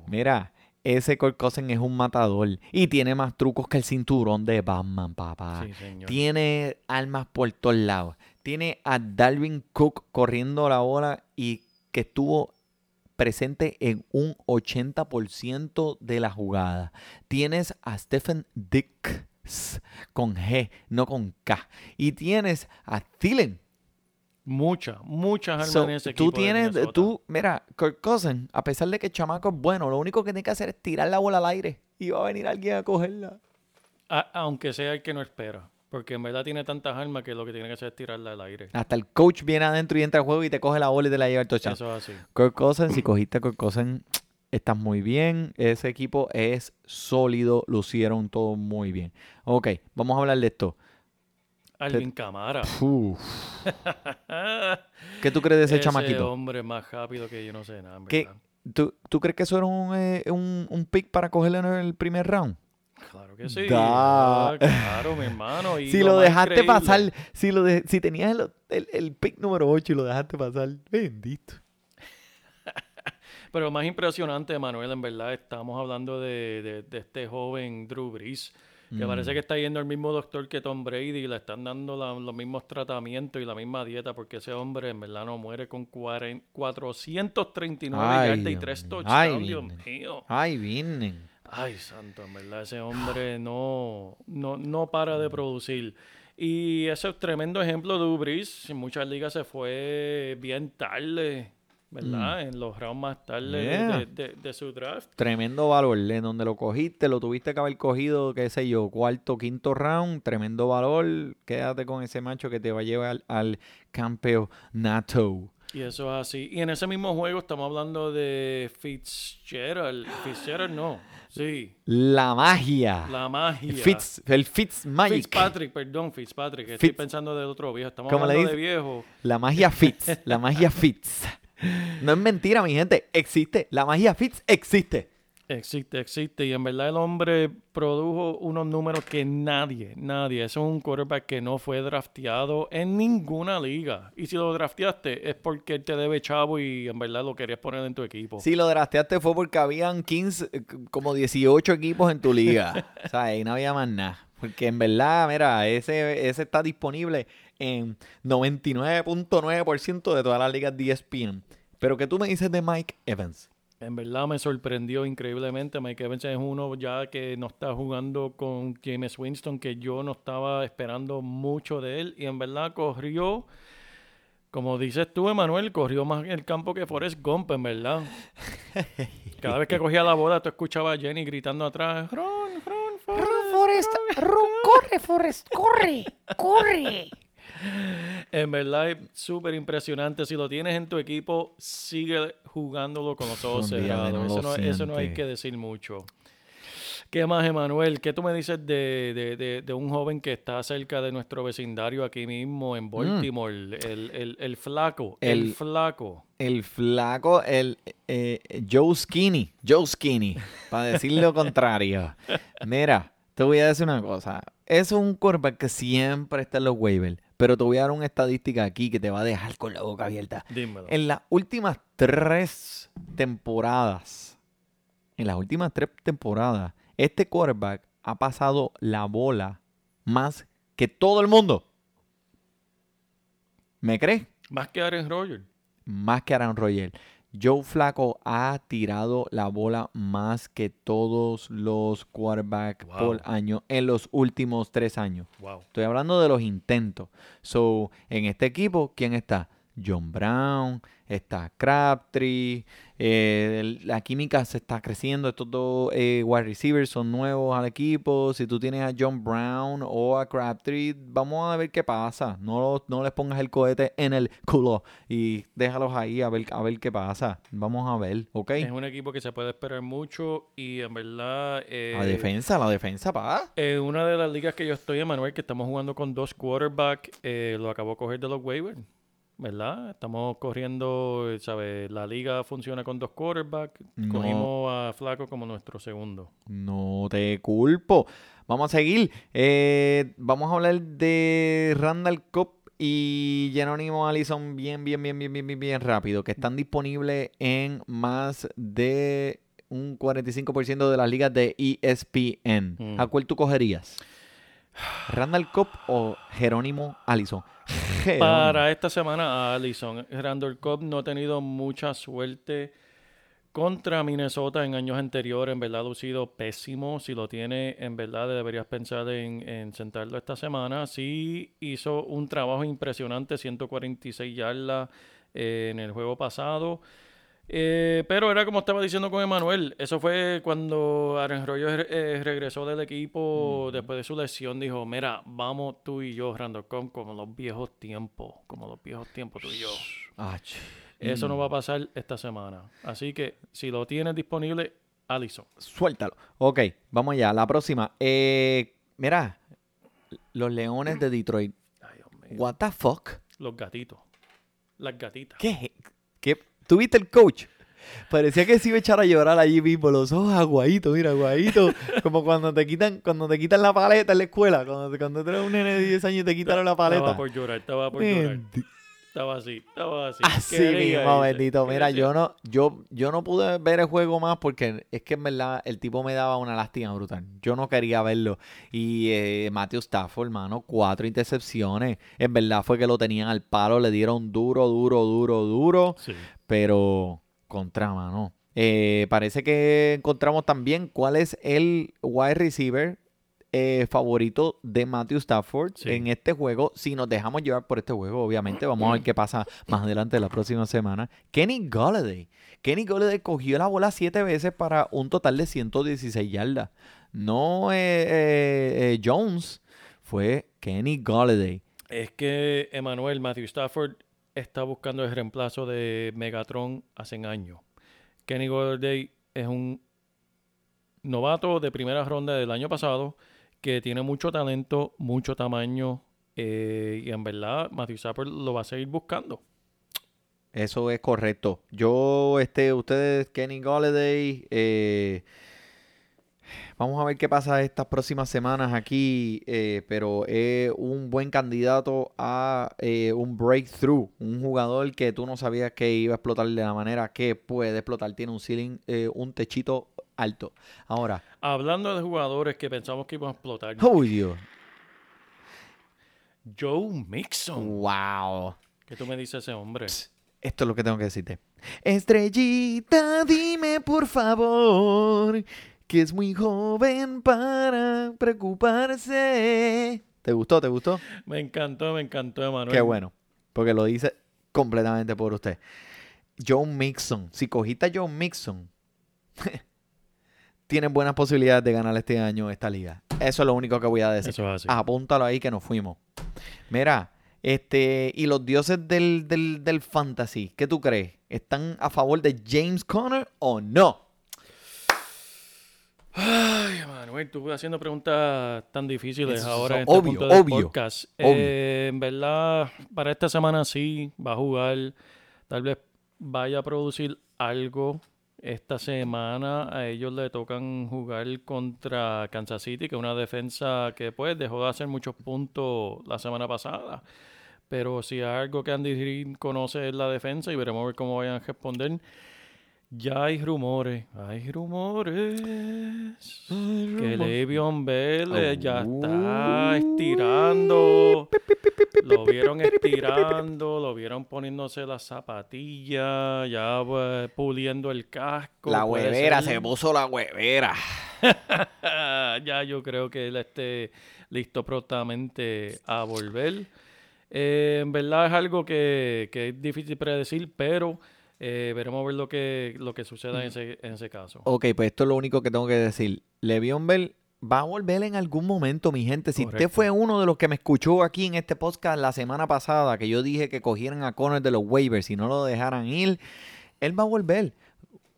Mira, ese Kurt Cousin es un matador y tiene más trucos que el cinturón de Batman, papá. Sí, señor. Tiene armas por todos lados. Tiene a Dalvin Cook corriendo la bola y que estuvo presente en un 80% de la jugada. Tienes a Stephen Con G, no con K. Y tienes a Thielen. Muchas, muchas armas So, en ese tú equipo. de tienes, Minnesota. tú, mira, Kirk Cousins, a pesar de que el chamaco es bueno, lo único que tiene que hacer es tirar la bola al aire y va a venir alguien a cogerla. A- aunque sea el que no espera. Porque en verdad tiene tantas armas que lo que tiene que hacer es tirarla al aire. Hasta el coach viene adentro y entra al juego y te coge la bola y te la lleva al touchdown. Eso es así. Kirk Cousins, si cogiste a Kirk Cousins, estás muy bien. Ese equipo es sólido, lucieron todo muy bien. Ok, vamos a hablar de esto. Alvin Camara. Uf. ¿Qué tú crees de ese, Ese chamaquito? hombre más rápido que yo no sé nada. en ¿Qué- verdad. ¿Tú, tú crees que eso era un, eh, un, un pick para cogerle en el primer round? Claro que sí. Da. Ah, claro, mi hermano. Y si lo, dejaste pasar, si, lo de- si tenías el, el, el pick número 8 y lo dejaste pasar, bendito. Pero lo más impresionante, Manuel, en verdad, estamos hablando de, de- de este joven Drew Brees. Que Mm. parece que está yendo el mismo doctor que Tom Brady y le están dando la- los mismos tratamientos y la misma dieta porque ese hombre en verdad no muere con 40 439 Ay, yardas y Dios 3 mío. touchdowns, Ay, Dios Dios mío. Ay, vienen. Ay, santo, en verdad, ese hombre no, no, no para de producir. Y ese es tremendo ejemplo de Ubris. En muchas ligas se fue bien tarde, ¿verdad? En los rounds más tarde Mm. Yeah. de, de- de su draft. Tremendo valor. En donde lo cogiste, lo tuviste que haber cogido, qué sé yo, cuarto, quinto round. Tremendo valor. Quédate con ese macho que te va a llevar al, al campeonato. Y eso es así. Y en ese mismo juego estamos hablando de Fitzgerald. Fitzgerald no. Sí. La magia. La magia. Fitz, el Fitz Magic. Fitzpatrick, perdón, Fitzpatrick. Estoy Fitz- pensando del otro viejo. Estamos ¿Cómo le hablando de viejo. La magia Fitz. La magia Fitz. No es mentira, mi gente. Existe. La magia Fitz existe. Existe, existe. Y en verdad el hombre produjo unos números que nadie, nadie. Eso es un quarterback que no fue drafteado en ninguna liga. Y si lo drafteaste es porque él te debe chavo y en verdad lo querías poner en tu equipo. Si lo drafteaste fue porque habían 15, eh, como 18 equipos en tu liga. o sea, ahí no había más nada. Porque en verdad, mira, ese, ese está disponible en 99.9% de todas las ligas de ESPN. Pero ¿qué tú me dices de Mike Evans? En verdad me sorprendió increíblemente. Mike Evans es uno ya que no está jugando con James Winston, que yo no estaba esperando mucho de él. Y en verdad corrió, como dices tú, Emanuel, corrió más en el campo que Forrest Gump, en verdad. Cada vez que cogía la bola, tú escuchabas a Jenny gritando atrás, Ron, Ron, Forrest. Forrest, Ron, corre, Forrest, corre, corre. En verdad es súper impresionante. Si lo tienes en tu equipo, sigue jugándolo con los ojos no cerrados. Eso no, eso no hay que decir mucho. ¿Qué más, Emanuel? ¿Qué tú me dices de, de- de- de un joven que está cerca de nuestro vecindario aquí mismo en Baltimore? El, el- el flaco. El, Mm. El- flaco. El flaco, el eh, Joe Skinny. Joe Skinny, para decir lo contrario. Mira, te voy a decir una cosa. Es un quarterback que siempre está en los waivers. Pero te voy a dar una estadística aquí que te va a dejar con la boca abierta. Dímelo. En las últimas tres temporadas, en las últimas tres temporadas, este quarterback ha pasado la bola más que todo el mundo. ¿Me crees? Más que Aaron Rodgers. Más que Aaron Rodgers. Joe Flaco ha tirado la bola más que todos los quarterbacks Wow. por año en los últimos tres años. Wow. Estoy hablando de los intentos. So, en este equipo, ¿quién está? John Brown, está Crabtree, eh, la química se está creciendo, estos dos eh, wide receivers son nuevos al equipo, si tú tienes a John Brown o a Crabtree, vamos a ver qué pasa, no, no les pongas el cohete en el culo y déjalos ahí a ver, a ver qué pasa, vamos a ver, ¿ok? Es un equipo que se puede esperar mucho y en verdad... eh, La defensa, la defensa, pa. En una de las ligas que yo estoy, Emanuel, que estamos jugando con dos quarterbacks, eh, lo acabo de coger de los waivers, ¿verdad? Estamos corriendo, ¿sabes? La liga funciona con dos quarterbacks. No. Cogimos a Flaco como nuestro segundo. No te culpo. Vamos a seguir. Eh, vamos a hablar de Randall Cobb y Jerónimo Allison bien, bien, bien, bien, bien, bien, bien rápido, que están disponibles en más de un 45% de las ligas de ESPN. Mm. ¿A cuál tú cogerías? ¿Randall Cobb o Jerónimo Allison? Para esta semana, a Allison. Randall Cobb no ha tenido mucha suerte contra Minnesota en años anteriores. En verdad ha lucido pésimo. Si lo tiene, en verdad deberías pensar en, en sentarlo esta semana. Sí hizo un trabajo impresionante, 146 yardas eh, en el juego pasado. Eh, pero era como estaba diciendo con Emanuel, eso fue cuando Rodgers eh, regresó del equipo después de su lesión, dijo, mira, vamos tú y yo, Randall Cobb, como los viejos tiempos, como los viejos tiempos tú y yo. Eso no va a pasar esta semana. Así que si lo tienes disponible, Allison. Suéltalo. Ok, vamos allá. La próxima. Eh, mira, los Leones de Detroit. Ay, Dios mío. What the fuck? Los gatitos. Las gatitas. ¿Qué? ¿Tuviste el coach? Parecía que se iba a echar a llorar allí mismo, los ojos aguaditos, mira, aguaditos. Como cuando te quitan, cuando te quitan la paleta en la escuela, cuando, cuando tú eres un nene de 10 años y te quitaron la Estaba paleta. por llorar, estaba por llorar. Estaba así, estaba así. Así Quería mismo, bendito. Mira, yo no, yo, yo no pude ver el juego más porque es que en verdad el tipo me daba una lástima brutal. Yo no quería verlo. Y eh, Matthew Stafford, hermano, cuatro intercepciones. En verdad fue que lo tenían al palo, le dieron duro, duro, duro, duro. Sí. Pero contra, mano. Eh, parece que encontramos también cuál es el wide receiver eh, favorito de Matthew Stafford Sí. en este juego. Si nos dejamos llevar por este juego, obviamente, vamos a ver qué pasa más adelante la próxima semana. Kenny Golladay. Kenny Golladay cogió la bola siete veces para un total de 116 yardas. No eh, Jones, fue Kenny Golladay. Es que Emanuel Matthew Stafford está buscando el reemplazo de Megatron hace años. Kenny Golladay es un novato de primera ronda del año pasado que tiene mucho talento, mucho tamaño eh, y en verdad Matthew Stafford lo va a seguir buscando. Eso es correcto. Yo, este, ustedes, Kenny Golladay, eh, vamos a ver qué pasa estas próximas semanas aquí, eh, pero es un buen candidato a eh, un breakthrough, un jugador que tú no sabías que iba a explotar de la manera que puede explotar, tiene un ceiling, eh, un techito alto. Ahora, Hablando de jugadores que pensamos que iban a explotar, uy Dios, Joe Mixon. wow. ¿Qué tú me dices ese hombre? Esto es lo que tengo que decirte. Estrellita, dime por favor que es muy joven para preocuparse. ¿Te gustó? ¿Te gustó? Me encantó, me encantó, Emanuel. Qué bueno, porque lo dice completamente por usted. John Mixon, si cogiste a John Mixon, tienes buenas posibilidades de ganar este año esta liga. Eso es lo único que voy a decir. Eso es así. Apúntalo ahí que nos fuimos. Mira, este, y los dioses del, del, del fantasy, ¿qué tú crees? ¿Están a favor de James Conner o no? Ay, Manuel, tú haciendo preguntas tan difíciles Eso, ahora en obvio, este punto del obvio, podcast. obvio. Eh, en verdad, para esta semana sí, va a jugar. Tal vez vaya a producir algo esta semana. A ellos le tocan jugar contra Kansas City, que es una defensa que pues dejó de hacer muchos puntos la semana pasada. Pero si hay algo que Andy Reid conoce es la defensa y veremos a ver cómo vayan a responder. Ya hay rumores, hay rumores que Le'Veon Bell eh, ya está estirando. Lo vieron estirando, lo vieron poniéndose las zapatillas, ya pues, puliendo el casco. La huevera, ser. se puso la huevera. ya yo creo que él esté listo prontamente a volver. Eh, en verdad es algo que, que es difícil predecir, pero eh, veremos a ver lo que, lo que suceda en ese, en ese caso. Ok, pues esto es lo único que tengo que decir. Le'Veon Bell va a volver en algún momento, mi gente. Si usted Correcto. fue uno de los que me escuchó aquí en este podcast la semana pasada, que yo dije que cogieran a Connor de los waivers y no lo dejaran ir, él va a volver.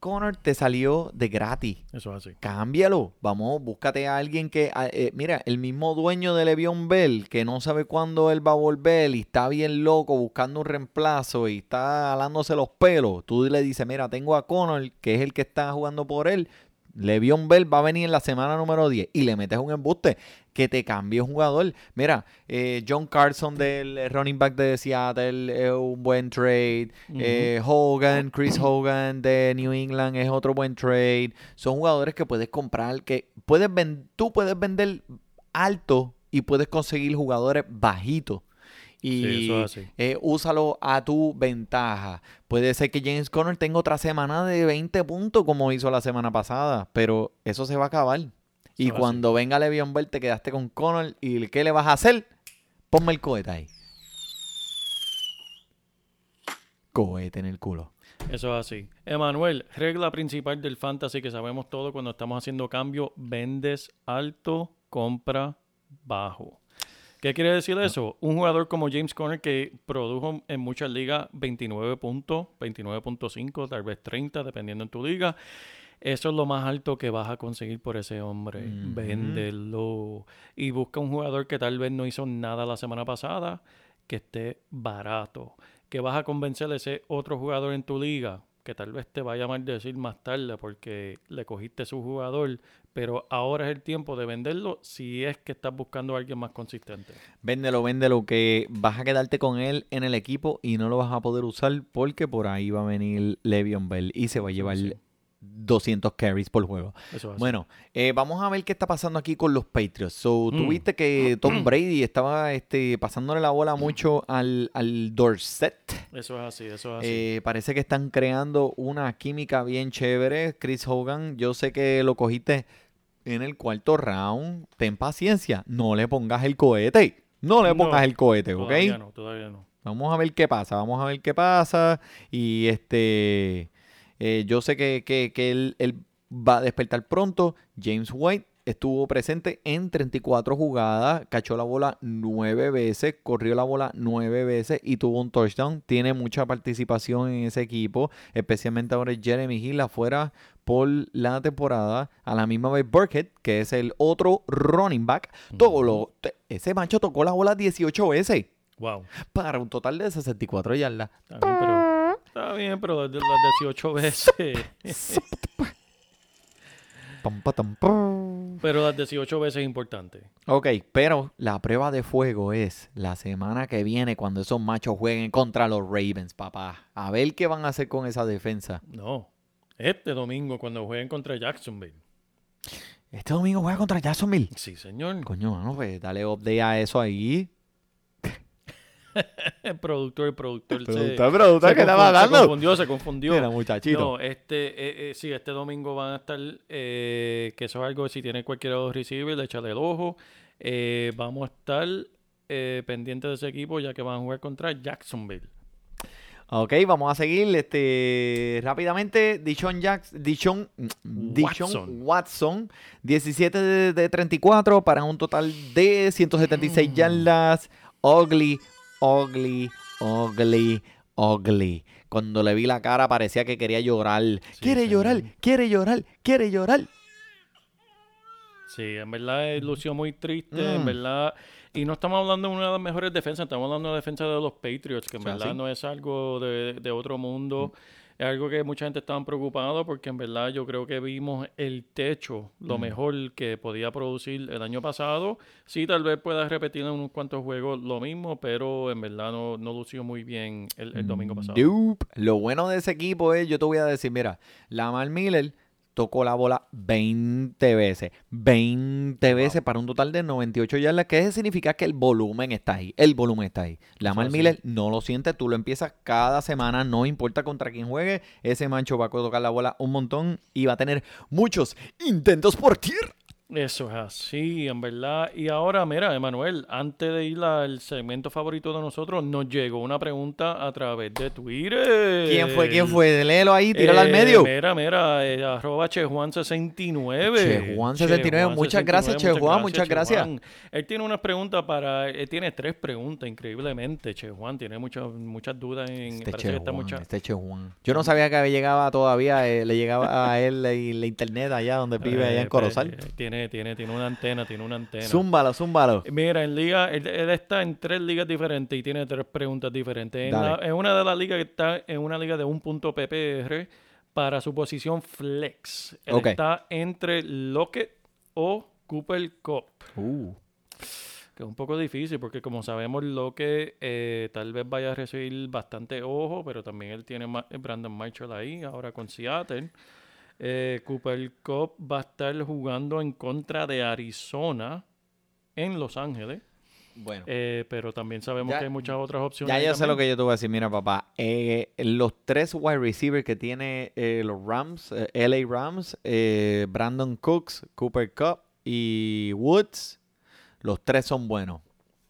Connor te salió de gratis. Eso es así. Cámbialo. Vamos, búscate a alguien que. a- eh, mira, el mismo dueño de Le'Veon Bell, que no sabe cuándo él va a volver y está bien loco buscando un reemplazo y está alándose los pelos. Tú le dices, mira, tengo a Connor, que es el que está jugando por él. Le'Veon Bell va a venir en la semana número 10 y le metes un embuste que te cambie un jugador. Mira, eh, John Carson del eh, running back de Seattle es un buen trade. Eh, Hogan, Chris Hogan de New England es otro buen trade. Son jugadores que puedes comprar, que puedes tú puedes vender alto y puedes conseguir jugadores bajitos. Y Sí, eso es así. eh, úsalo a tu ventaja. Puede ser que James Conner tenga otra semana de 20 puntos como hizo la semana pasada, pero eso se va a acabar. Y así. cuando venga Le'Veon Bell te quedaste con Connor y ¿qué le vas a hacer? Ponme el cohete ahí. Cohete en el culo. Eso es así. Emanuel, regla principal del fantasy que sabemos todo cuando estamos haciendo cambio, vendes alto, compra bajo. ¿Qué quiere decir eso? Un jugador como James Conner que produjo en muchas ligas 29 puntos, 29.5, tal vez 30, dependiendo en tu liga. Eso es lo más alto que vas a conseguir por ese hombre. Ujú. Véndelo. Y busca un jugador que tal vez no hizo nada la semana pasada, que esté barato. Que vas a convencer a ese otro jugador en tu liga, que tal vez te vaya a maldecir más tarde porque le cogiste su jugador, pero ahora es el tiempo de venderlo si es que estás buscando a alguien más consistente. Véndelo, véndelo, que vas a quedarte con él en el equipo y no lo vas a poder usar porque por ahí va a venir Le'Veon Bell y se va a llevar Sí. 200 carries por juego. Eso es así. Bueno, eh, vamos a ver qué está pasando aquí con los Patriots. So, Mm. tuviste que Tom Brady estaba este, pasándole la bola mucho al, al Dorset. Eso es así, eso es así. Eh, parece que están creando una química bien chévere. Chris Hogan, yo sé que lo cogiste en el cuarto round. Ten paciencia. No le pongas el cohete. No le No, pongas el cohete, ¿ok? todavía no, todavía no. Vamos a ver qué pasa, vamos a ver qué pasa. Y este, eh, yo sé que, que- que él, él va a despertar pronto. James White estuvo presente en 34 jugadas, cachó la bola nueve veces, corrió la bola nueve veces y tuvo un touchdown. Tiene mucha participación en ese equipo, especialmente ahora Jeremy Hill afuera por la temporada. A la misma vez Burkhead, que es el otro running back, todo lo- ese macho tocó la bola 18 veces Wow. para un total de 64 yardas. Bien, pero, está bien, pero las 18 veces. Pero las 18 veces es importante. Ok, pero la prueba de fuego es la semana que viene cuando esos machos jueguen contra los Ravens, papá. A ver qué van a hacer con esa defensa. No. Este domingo cuando jueguen contra Jacksonville. Este domingo juega contra Jacksonville. Sí, señor. Coño, mano, pues dale update a eso ahí. El productor, el productor, se, Productor, productor, se ¿qué estaba confu- se dando? confundió, se confundió. Mira, muchachito. No, este, eh, eh, sí, este domingo van a estar, eh, que eso es algo, si tiene cualquier otro receiver, échale el ojo. Eh, vamos a estar pendientes de ese equipo ya que van a jugar contra Jacksonville. Ok, vamos a seguir este rápidamente. Dishon Jackson, Dishon, Dishon Watson. Watson, 17 de, de 34 para un total de 176 yardas. Ugly, ugly, ugly, ugly. Cuando le vi la cara parecía que quería llorar. quiere señor. llorar, quiere llorar, quiere llorar. Sí, en verdad eh, lució muy triste, en Mm. verdad. Y no estamos hablando de una de las mejores defensas, estamos hablando de la defensa de los Patriots, que en O sea, verdad sí. Mm. no es algo de, de otro mundo. Es algo que mucha gente estaba preocupado porque en verdad yo creo que vimos el techo, Mm. lo mejor que podía producir el año pasado. Sí, tal vez pueda repetir en unos cuantos juegos lo mismo, pero en verdad no, no lució muy bien el, el domingo pasado. Lo bueno de ese equipo es, yo te voy a decir, mira, Lamar Miller tocó la bola 20 veces. 20 veces para un total de 98 yardas, que significa que el volumen está ahí. El volumen está ahí. Lamar. Miller no lo siente, tú lo empiezas cada semana, no importa contra quién juegue, ese mancho va a tocar la bola un montón y va a tener muchos intentos por tierra. Eso es así, en verdad. Y ahora, mira, Emanuel, antes de ir al segmento favorito de nosotros, nos llegó una pregunta a través de Twitter. ¿Quién fue? ¿Quién fue? Léelo ahí, tíralo al Eh, medio. Mira, mira, eh, arroba Chejuan69. Chejuan69, muchas gracias, Chejuan, muchas gracias. Chejuan. Él tiene unas preguntas para, él tiene tres preguntas, increíblemente, Chejuan. Tiene muchas muchas dudas en, Este parece que Che está Juan, mucha- este. Yo no sabía que llegaba todavía, eh, le llegaba a él la, la internet allá donde vive, allá Eh, en Corozal. pues, tiene, tiene, tiene una antena, tiene una antena. Zúmbalo, zúmbalo. Mira, en liga, él, él está en tres ligas diferentes y tiene tres preguntas diferentes. En, la- en una de las ligas que está en una liga de un punto PPR para su posición flex. Él está entre Lockett o Cooper Cup. Uh, Que es un poco difícil porque como sabemos Lockett eh, tal vez vaya a recibir bastante ojo, pero también él tiene ma- Brandon Marshall ahí, ahora con Seattle. Eh, Cooper Cup va a estar jugando en contra de Arizona en Los Ángeles. bueno. Eh, pero también sabemos Ya- que hay muchas otras opciones. ya yo sé lo que yo te voy a decir. Mira, papá. eh, los tres wide receivers que tiene eh, los Rams, LA Rams, Brandon Cooks, Cooper Cup y Woods, los tres son buenos.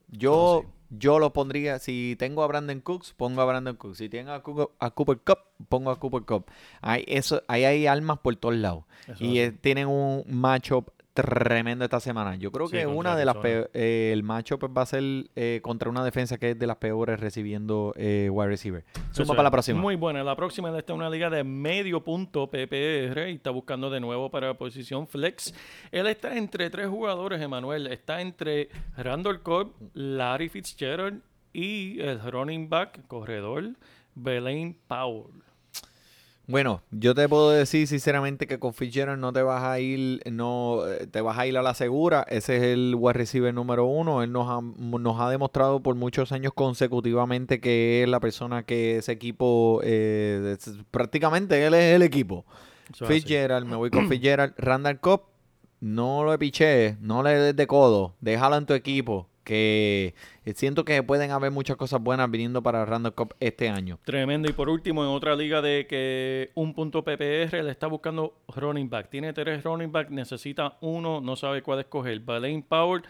Yo, Oh, sí. Yo lo pondría, si tengo a Brandon Cooks, pongo a Brandon Cooks. Si tengo a, Cooper- a Cooper Cup, pongo a Cooper Cup. Hay eso, ahí hay armas por todos lados. Eso Y es tienen un matchup tremendo esta semana. Yo creo Sí, que una de las eh, el matchup va a ser eh, contra una defensa que es de las peores recibiendo eh, wide receiver. Eso Suma para la es. próxima. Muy buena. La próxima está en una liga de medio punto PPR y está buscando de nuevo para posición flex. Él está entre tres jugadores, Emanuel. Está entre Randall Cobb, Larry Fitzgerald y el running back, corredor, Belaine Powell. Bueno, yo te puedo decir sinceramente que con Fitzgerald no te vas a ir, no eh, te vas a ir a la segura. Ese es el wide receiver número uno. Él nos ha, nos ha demostrado por muchos años consecutivamente que es la persona que ese equipo, eh, es- prácticamente él es el equipo. Eso es así. Fitzgerald, me voy con Fitzgerald. Randall Cobb, no lo piché, no le des de codo, déjalo en tu equipo. Que eh, siento que pueden haber muchas cosas buenas viniendo para Randall Cobb este año. Tremendo. Y por último, en otra liga de que un punto PPR le está buscando running back. Tiene tres running back, necesita uno, no sabe cuál escoger. Balain Power,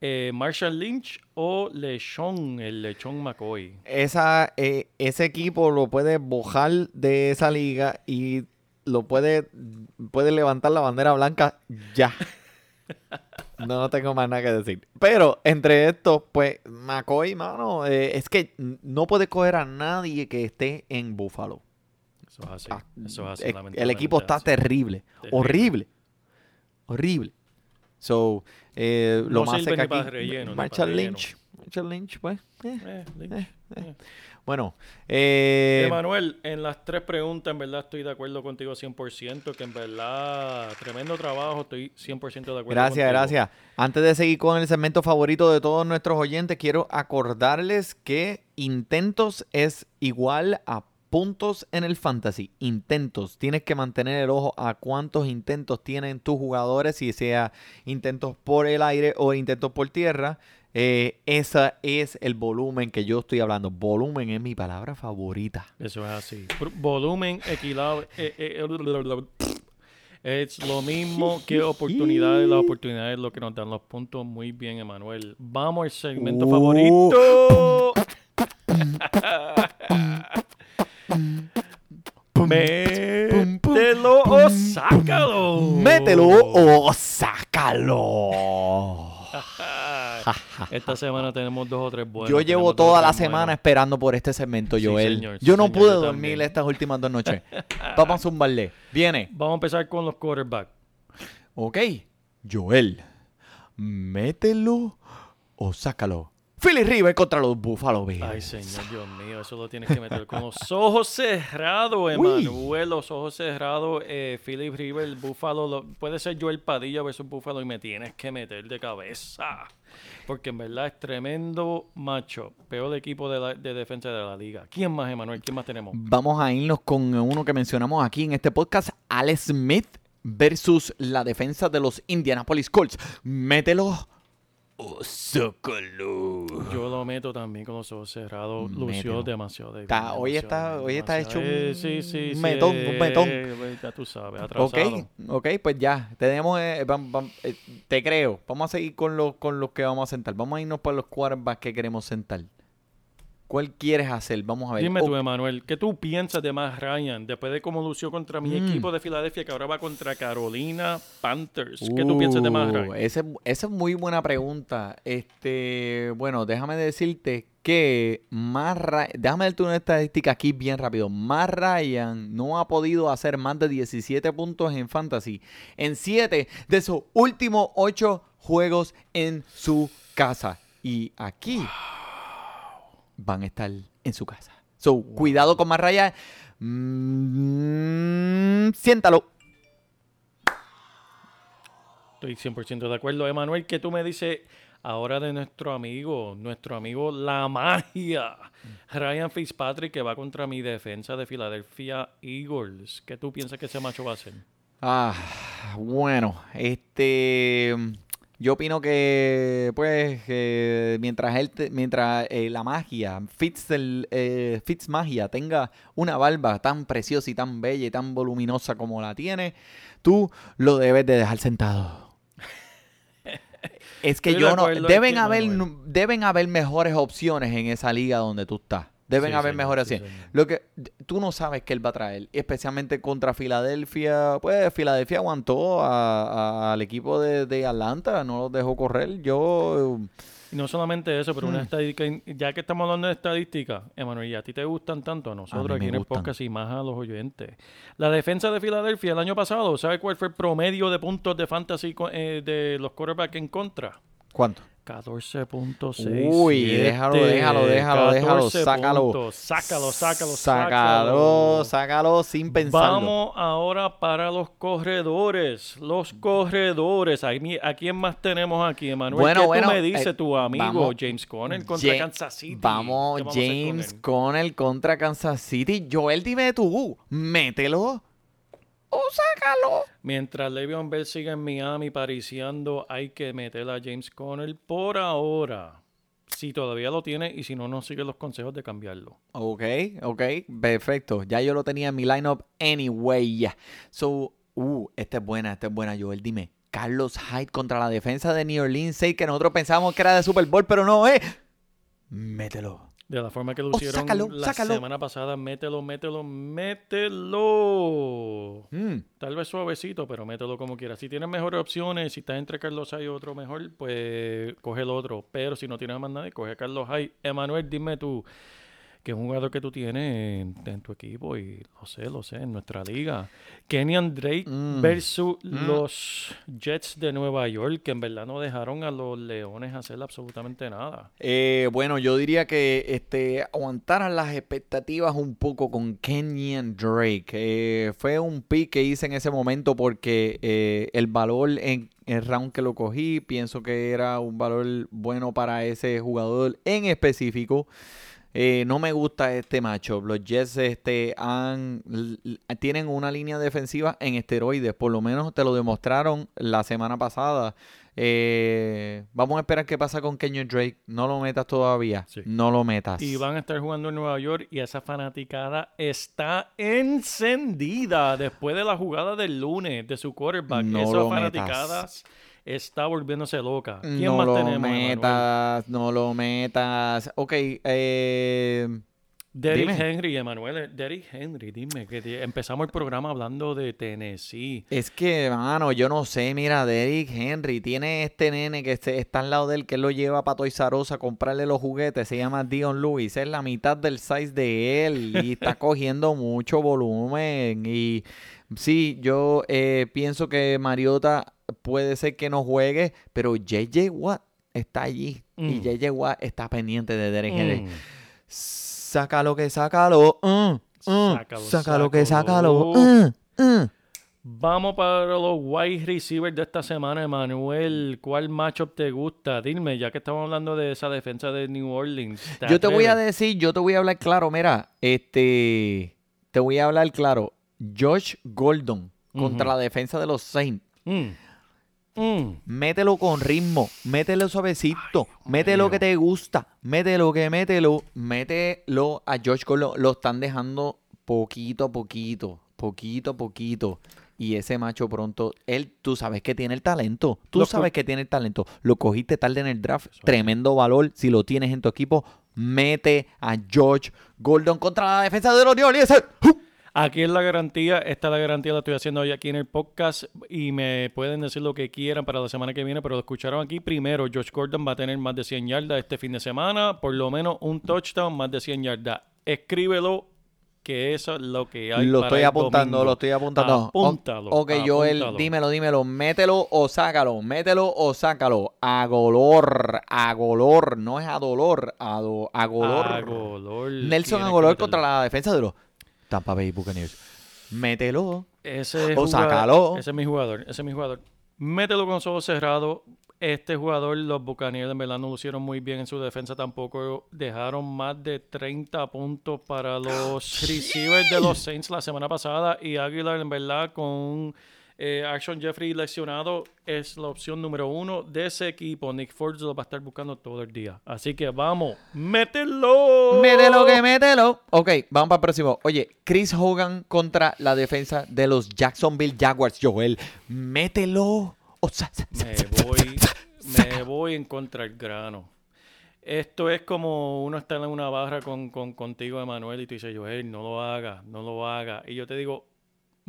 eh, Marshall Lynch o Lechon, el Lechon McCoy. esa, eh, ese equipo lo puede bojar de esa liga y lo puede, puede levantar la bandera blanca ya. No tengo más nada que decir. Pero entre estos, pues, McCoy, mano, eh, es que no puede coger a nadie que esté en Buffalo. Eso es así. Ah, Eso es así, el- el equipo está terrible, Terrible. horrible, horrible. So, eh, lo más cerca aquí, relleno, Marshall. Lynch, Marshall Lynch, pues, eh. Eh, Lynch, eh. Bueno, eh, Emanuel, en las tres preguntas, en verdad estoy de acuerdo contigo 100%, que en verdad, tremendo trabajo, estoy 100% de acuerdo Gracias, contigo. gracias. Antes de seguir con el segmento favorito de todos nuestros oyentes, quiero acordarles que intentos es igual a puntos en el fantasy. Intentos. Tienes que mantener el ojo a cuántos intentos tienen tus jugadores, si sea intentos por el aire o intentos por tierra. Eh, ese es el volumen que yo estoy hablando. Volumen es mi palabra favorita. Eso es así. Volumen equilable. eh, eh, eh, es lo mismo que oportunidades. Las oportunidades es lo que nos dan los puntos. Muy bien, Emanuel. Vamos al segmento Uh. favorito. Mételo o sácalo. Mételo o sácalo. Esta semana tenemos dos o tres buenos. Yo llevo tenemos toda la semana buenos. esperando por este segmento, Sí, Joel. sí, yo no pude dormir también. estas últimas dos noches. Vamos a zumbarle. Viene. Vamos a empezar con los quarterbacks. Ok. Joel. Mételo o sácalo. Philly River contra los Buffalo Bills. Ay, señor, Dios mío, eso lo tienes que meter con los ojos cerrados, Emanuel. Los ojos cerrados, eh, Philip River, Buffalo. lo- puede ser Joel Padilla versus Buffalo y me tienes que meter de cabeza. Porque en verdad es tremendo macho. Peor equipo de, la- de defensa de la liga. ¿Quién más, Emanuel? ¿Quién más tenemos? Vamos a irnos con uno que mencionamos aquí en este podcast, Alex Smith versus la defensa de los Indianapolis Colts. Mételo o sácalo. Yo lo meto también con los ojos cerrados. Lució demasiado. de- Está- hoy demasiado, está- hoy está hecho un Eh, sí, sí, sí, metón, un eh, metón. eh, ya tú sabes, Ok, atrasado. ok, pues ya, tenemos, eh, eh, te creo, vamos a seguir con los, con los que vamos a sentar, vamos a irnos por los quarterbacks que queremos sentar. ¿Cuál quieres hacer? Vamos a ver. Dime Oh, tú, Emanuel, ¿qué tú piensas de Matt Ryan después de cómo lució contra mi Mm. equipo de Filadelfia que ahora va contra Carolina Panthers? ¿Qué tú piensas de Matt Uh, Ryan? Esa es muy buena pregunta. Este, bueno, déjame decirte que más Ra- déjame darte una estadística aquí bien rápido. Más Ryan no ha podido hacer más de 17 puntos en fantasy en 7 de sus últimos 8 juegos en su casa. Y aquí van a estar en su casa. So, cuidado con más Ryan. Mm, siéntalo. Estoy 100% de acuerdo. Emanuel, ¿qué tú me dices ahora de nuestro amigo, nuestro amigo La Magia, Ryan Fitzpatrick, que va contra mi defensa de Philadelphia Eagles? ¿Qué tú piensas que ese macho va a hacer? Ah, bueno, este, yo opino que, pues, que mientras él, te- mientras eh, la magia, Fitz, el, eh, Fitz Magia tenga una barba tan preciosa y tan bella y tan voluminosa como la tiene, tú lo debes de dejar sentado. Es que Estoy yo no, deben haber, deben haber mejores opciones en esa liga donde tú estás. Deben Sí, haber mejores sí, señor. Lo que tú no sabes que él va a traer, especialmente contra Filadelfia. Pues Filadelfia aguantó a- a- al equipo de, de Atlanta, no los dejó correr. Yo, Y no solamente eso, pero una Hmm. estadística, ya que estamos hablando de estadística, Emanuel, y a ti te gustan tanto a nosotros aquí en el podcast y más a los oyentes. La defensa de Filadelfia el año pasado, ¿sabes cuál fue el promedio de puntos de fantasy eh, de los quarterbacks en contra? ¿cuánto? 14.6. Uy, déjalo, déjalo, déjalo, déjalo, sácalo. Sácalo, sácalo, Sácalo, sácalo sin pensarlo. Vamos ahora para los corredores. Los corredores. ¿A, quién más tenemos aquí, Emanuel? Bueno, ¿Qué bueno, tú me dices eh, tu amigo vamos. James Conner contra Ja- Kansas City? Vamos, ¿Qué a hacer con James? Conner contra Kansas City. Joel, dime tú, mételo o sácalo. Mientras Le'Veon Bell sigue en Miami pariciando, hay que meter a James Conner por ahora. Si todavía lo tiene y si no, no sigue los consejos de cambiarlo. Ok, ok, perfecto. Ya yo lo tenía en mi lineup anyway. So, uh, esta es buena, esta es buena, Joel. Dime, Carlos Hyde contra la defensa de New Orleans Saints, que nosotros pensábamos que era de Super Bowl, pero no es. Mételo. De la forma que lo hicieron sácalo, la sácalo. semana pasada, mételo, mételo, mételo. Mm, Tal vez suavecito, pero mételo como quieras. Si tienes mejores opciones, si estás entre Carlos Hay y otro mejor, pues coge el otro. Pero si no tienes más nadie, coge a Carlos Hay. Emanuel, dime tú, que es un jugador que tú tienes en, en tu equipo y lo sé, lo sé, en nuestra liga. Kenyan Drake Mm. versus los Jets de Nueva York, que en verdad no dejaron a los Leones hacer absolutamente nada. Eh, bueno, yo diría que este, aguantaran las expectativas un poco con Kenyan Drake. Eh, fue un pick que hice en ese momento porque eh, el valor en el round que lo cogí, pienso que era un valor bueno para ese jugador en específico. Eh, no me gusta este matchup. Los Jets este, han, tienen una línea defensiva en esteroides. Por lo menos te lo demostraron la semana pasada. Eh, vamos a esperar qué pasa con Kenyon Drake. No lo metas todavía. Sí. No lo metas. Y van a estar jugando en Nueva York y esa fanaticada está encendida después de la jugada del lunes de su quarterback. No Esa lo fanaticada metas. Está volviéndose loca. ¿Quién no más lo tenemos? Emanuel? metas. No lo metas. Ok. Eh, Derrick Dime. Henry, Emanuel. Derrick Henry, dime. que te- empezamos el programa hablando de Tennessee. Es que, mano, yo no sé, mira, Derrick Henry tiene este nene que está al lado de él, que él lo lleva para Us a comprarle los juguetes, se llama Dion Lewis, es la mitad del size de él y está cogiendo mucho volumen y sí, yo eh, pienso que Mariota puede ser que no juegue, pero JJ Watt está allí y Mm. JJ Watt está pendiente de Derrick Henry. Mm. Sácalo que sácalo, mm, mm, Sácalo, sácalo que sácalo. sácalo, mm, mm. Vamos para los wide receivers de esta semana, Emanuel. ¿Cuál matchup te gusta? Dime, ya que estamos hablando de esa defensa de New Orleans. Yo te voy a decir, yo te voy a hablar claro, mira, este, te voy a hablar claro. Josh Gordon contra la defensa de los Saints. Mm. Mm. Mételo con ritmo, mételo suavecito, mételo mío. que te gusta, mételo que mételo, mételo a Josh Gordon. Lo están dejando poquito a poquito, poquito a poquito. Y ese macho pronto, él, tú sabes que tiene el talento. Tú Lo sabes que tiene el talento. Lo cogiste tarde en el draft. Tremendo valor. Si lo tienes en tu equipo, mete a George Gordon contra la defensa de los Orleans. ¡Uh! Aquí es la garantía, esta es la garantía, la estoy haciendo hoy aquí en el podcast y me pueden decir lo que quieran para la semana que viene, pero lo escucharon aquí primero. Josh Gordon va a tener más de 100 yardas este fin de semana, por lo menos un touchdown, más de 100 yardas. Escríbelo, que eso es lo que hay. Lo para estoy el apuntando, domingo. lo estoy apuntando. Apúntalo. O- Ok, Joel, apúntalo. dímelo, dímelo. Mételo o sácalo. Mételo o sácalo. A golor. A golor. No es a dolor. A, do- a golor. Agolor, Nelson Agolor meterlo. contra la defensa de los Tampa Bay Buccaneers. Mételo. Ese O jugador- sácalo. Ese es mi jugador. Ese es mi jugador. Mételo con los ojos cerrados. Este jugador, los Buccaneers, en verdad no lucieron muy bien en su defensa tampoco. Dejaron más de 30 puntos para los receivers de los Saints la semana pasada. Y Aguilar, en verdad, con eh, Action Jeffrey lesionado, es la opción número uno de ese equipo. Nick Forbes lo va a estar buscando todo el día. Así que vamos, mételo. Mételo que mételo. Ok, vamos para el próximo. Oye, Chris Hogan contra la defensa de los Jacksonville Jaguars. Joel, mételo. O sa- sa- sa- Me voy, me voy en contra del grano. Esto es como uno está en una barra con, con- contigo, Emanuel, y tú dices, Joel, no lo haga, no lo haga. Y yo te digo,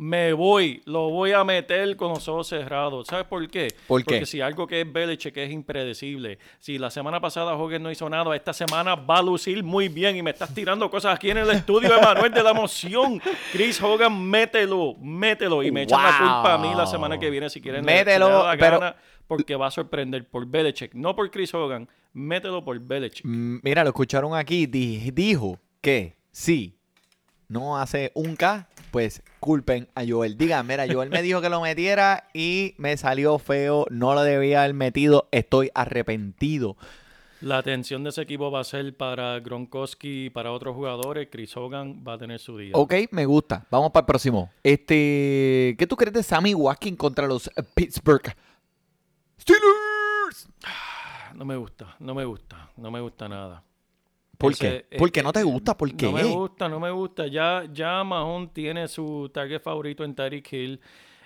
Me voy, lo voy a meter con los ojos cerrados. ¿Sabes por qué? ¿Por qué? Porque si algo que es Belichick es impredecible. Si la semana pasada Hogan no hizo nada, esta semana va a lucir muy bien y me estás tirando cosas aquí en el estudio, Emanuel, de la emoción. Chris Hogan, mételo, mételo. Y me echan la culpa a mí la semana que viene si quieren. Mételo, la pero- gana, porque va a sorprender por Belichick. No por Chris Hogan, mételo por Belichick. Mm, Mira, lo escucharon aquí. di- dijo que si no hace un K, pues culpen a Joel. Digan, mira, Joel me dijo que lo metiera y me salió feo. No lo debía haber metido. Estoy arrepentido. La atención de ese equipo va a ser para Gronkowski y para otros jugadores. Chris Hogan va a tener su día. Ok, me gusta. Vamos para el próximo. Este, ¿qué tú crees de Sammy Watkins contra los Pittsburgh Steelers? No me gusta, no me gusta, no me gusta nada. ¿Por qué? ¿Por qué no te gusta? ¿Por qué? No me gusta, no me gusta. Ya, ya Mahon tiene su target favorito en Tyreek Hill.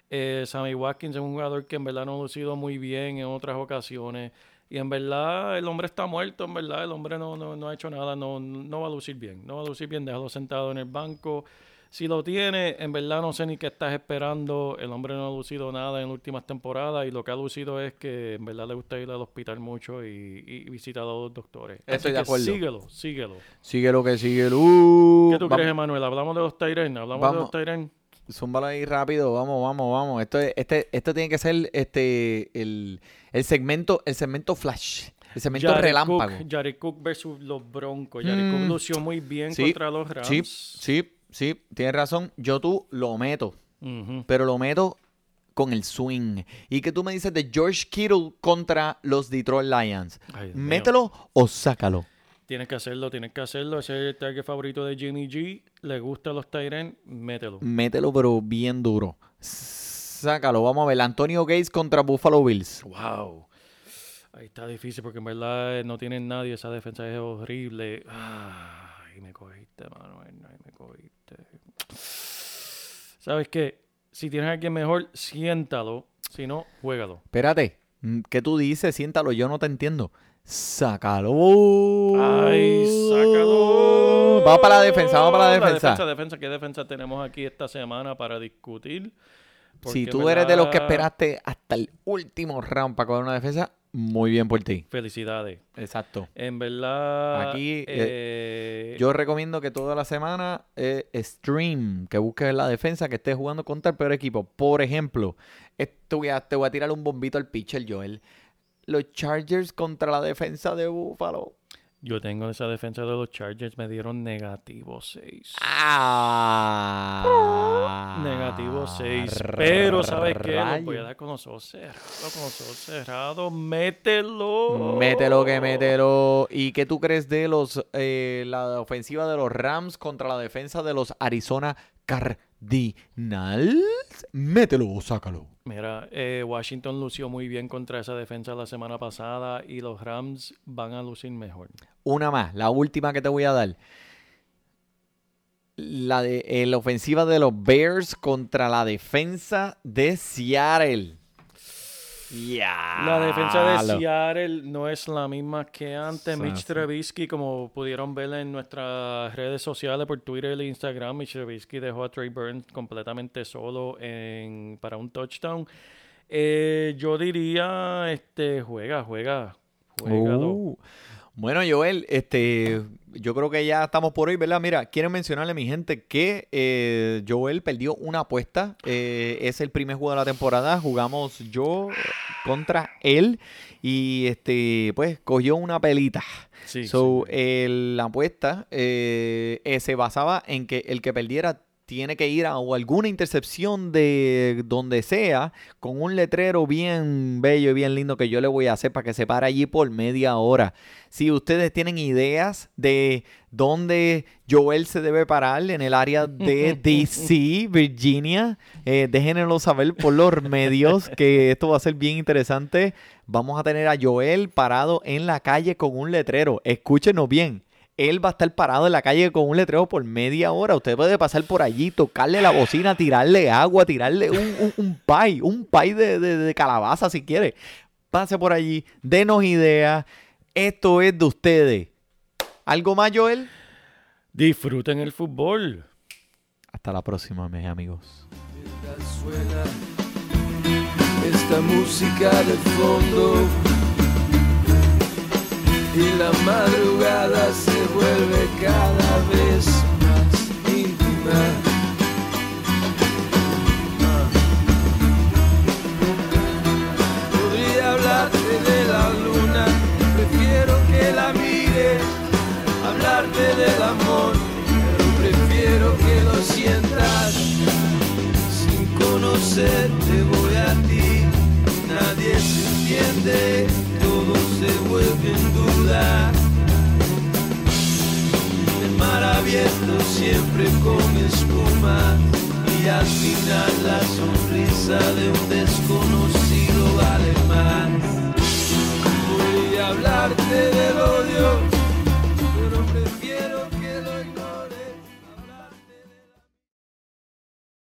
Eh, Sammy Watkins es un jugador que en verdad no ha lucido muy bien en otras ocasiones. Y en verdad el hombre está muerto, en verdad el hombre no, no, no ha hecho nada, no, no va a lucir bien. No va a lucir bien, déjalo sentado en el banco. Si lo tiene, en verdad no sé ni qué estás esperando. El hombre no ha lucido nada en últimas temporadas y lo que ha lucido es que en verdad le gusta ir al hospital mucho y, y visitar a los doctores. Así Estoy de que acuerdo. Síguelo, síguelo. Sigue lo que sigue. Uh, ¿Qué tú vamos- crees, Emanuel? ¿Hablamos de los Tyren? ¿Hablamos de los Tyren? Zúmbalo ahí rápido, vamos, vamos, vamos. Esto, es- este, esto tiene que ser este el, el segmento, el segmento flash, el segmento relámpago. Cook, Jared Cook versus los Broncos. Jared Mm. Cook lució muy bien Sí, contra los Rams. Sí, sí, sí, tienes razón. Yo tú lo meto, pero lo meto con el swing. ¿Y qué tú me dices de George Kittle contra los Detroit Lions? Ay, Dios mío. ¿Mételo o sácalo? Tienes que hacerlo, tienes que hacerlo. Ese es el target favorito de Jimmy G. Le gusta los Tyren, mételo. Mételo, pero bien duro. Sácalo, vamos a ver. Antonio Gates contra Buffalo Bills. Wow. Ahí está difícil porque en verdad no tienen nadie. Esa defensa es horrible. Ay, me cogiste, Manuel. ¿Sabes qué? Si tienes a alguien mejor, siéntalo. Si no, juégalo. Espérate, mm, ¿qué tú dices? Siéntalo, yo no te entiendo. Sácalo. Ay, sácalo. Vamos para la defensa, vamos para la defensa. defensa, defensa. ¿Qué defensa tenemos aquí esta semana para discutir? Porque Si tú eres de los que esperaste hasta el último round para coger una defensa, muy bien por ti. Felicidades. Exacto. En verdad. Aquí, eh, Yo recomiendo que toda la semana eh, stream, que busques la defensa, que estés jugando contra el peor equipo. Por ejemplo, esto voy a- te voy a tirar un bombito al pitcher, Joel. Los Chargers contra la defensa de Buffalo. Yo tengo esa defensa de los Chargers, me dieron negativo 6. Ah, Negativo 6. Pero, ¿sabes qué? Lo voy a dar con los ojos cerrados, con los ojos cerrados. Mételo. Mételo que mételo. ¿Y qué tú crees de los eh, la ofensiva de los Rams contra la defensa de los Arizona Cardinals? Mételo, sácalo. Mira, eh, Washington lució muy bien contra esa defensa la semana pasada y los Rams van a lucir mejor. Una más, la última que te voy a dar. La de eh, la ofensiva de los Bears contra la defensa de Seattle. La defensa de Seattle no es la misma que antes. Mitch. Trubisky, como pudieron ver en nuestras redes sociales por Twitter e Instagram, Mitch Trubisky dejó a Trey Burns completamente solo en, para un touchdown. Eh, yo diría, este, juega, juega, juégalo. Uh. Bueno, Joel, este, yo creo que ya estamos por hoy, ¿verdad? Mira, quiero mencionarle a mi gente que eh, Joel perdió una apuesta. eh, es el primer juego de la temporada. Jugamos yo contra él y este, pues cogió una pelita. Sí, So, sí. el- la apuesta eh, eh, se basaba en que el que perdiera tiene que ir a o alguna intercepción de donde sea con un letrero bien bello y bien lindo que yo le voy a hacer para que se pare allí por media hora. Si ustedes tienen ideas de dónde Joel se debe parar en el área de DC, Virginia, eh, déjenlo saber por los medios que esto va a ser bien interesante. Vamos a tener a Joel parado en la calle con un letrero. Escúchenos bien. Él va a estar parado en la calle con un letrero por media hora. Usted puede pasar por allí, tocarle la bocina, tirarle agua, tirarle un, un, un pie, un pie de, de- de calabaza si quiere. Pase por allí, denos ideas. Esto es de ustedes. ¿Algo más, Joel? Disfruten el fútbol. Hasta la próxima, mis amigos. Suena esta música de fondo y la madrugada se vuelve cada vez más íntima. Podría hablarte de la luna, prefiero que la mires, hablarte del amor, pero prefiero que lo sientas. Sin conocerte voy a ti, nadie se entiende, todo se vuelve en duda. El mar abierto siempre con espuma y al final la sonrisa de un desconocido vale más. Voy a hablarte del odio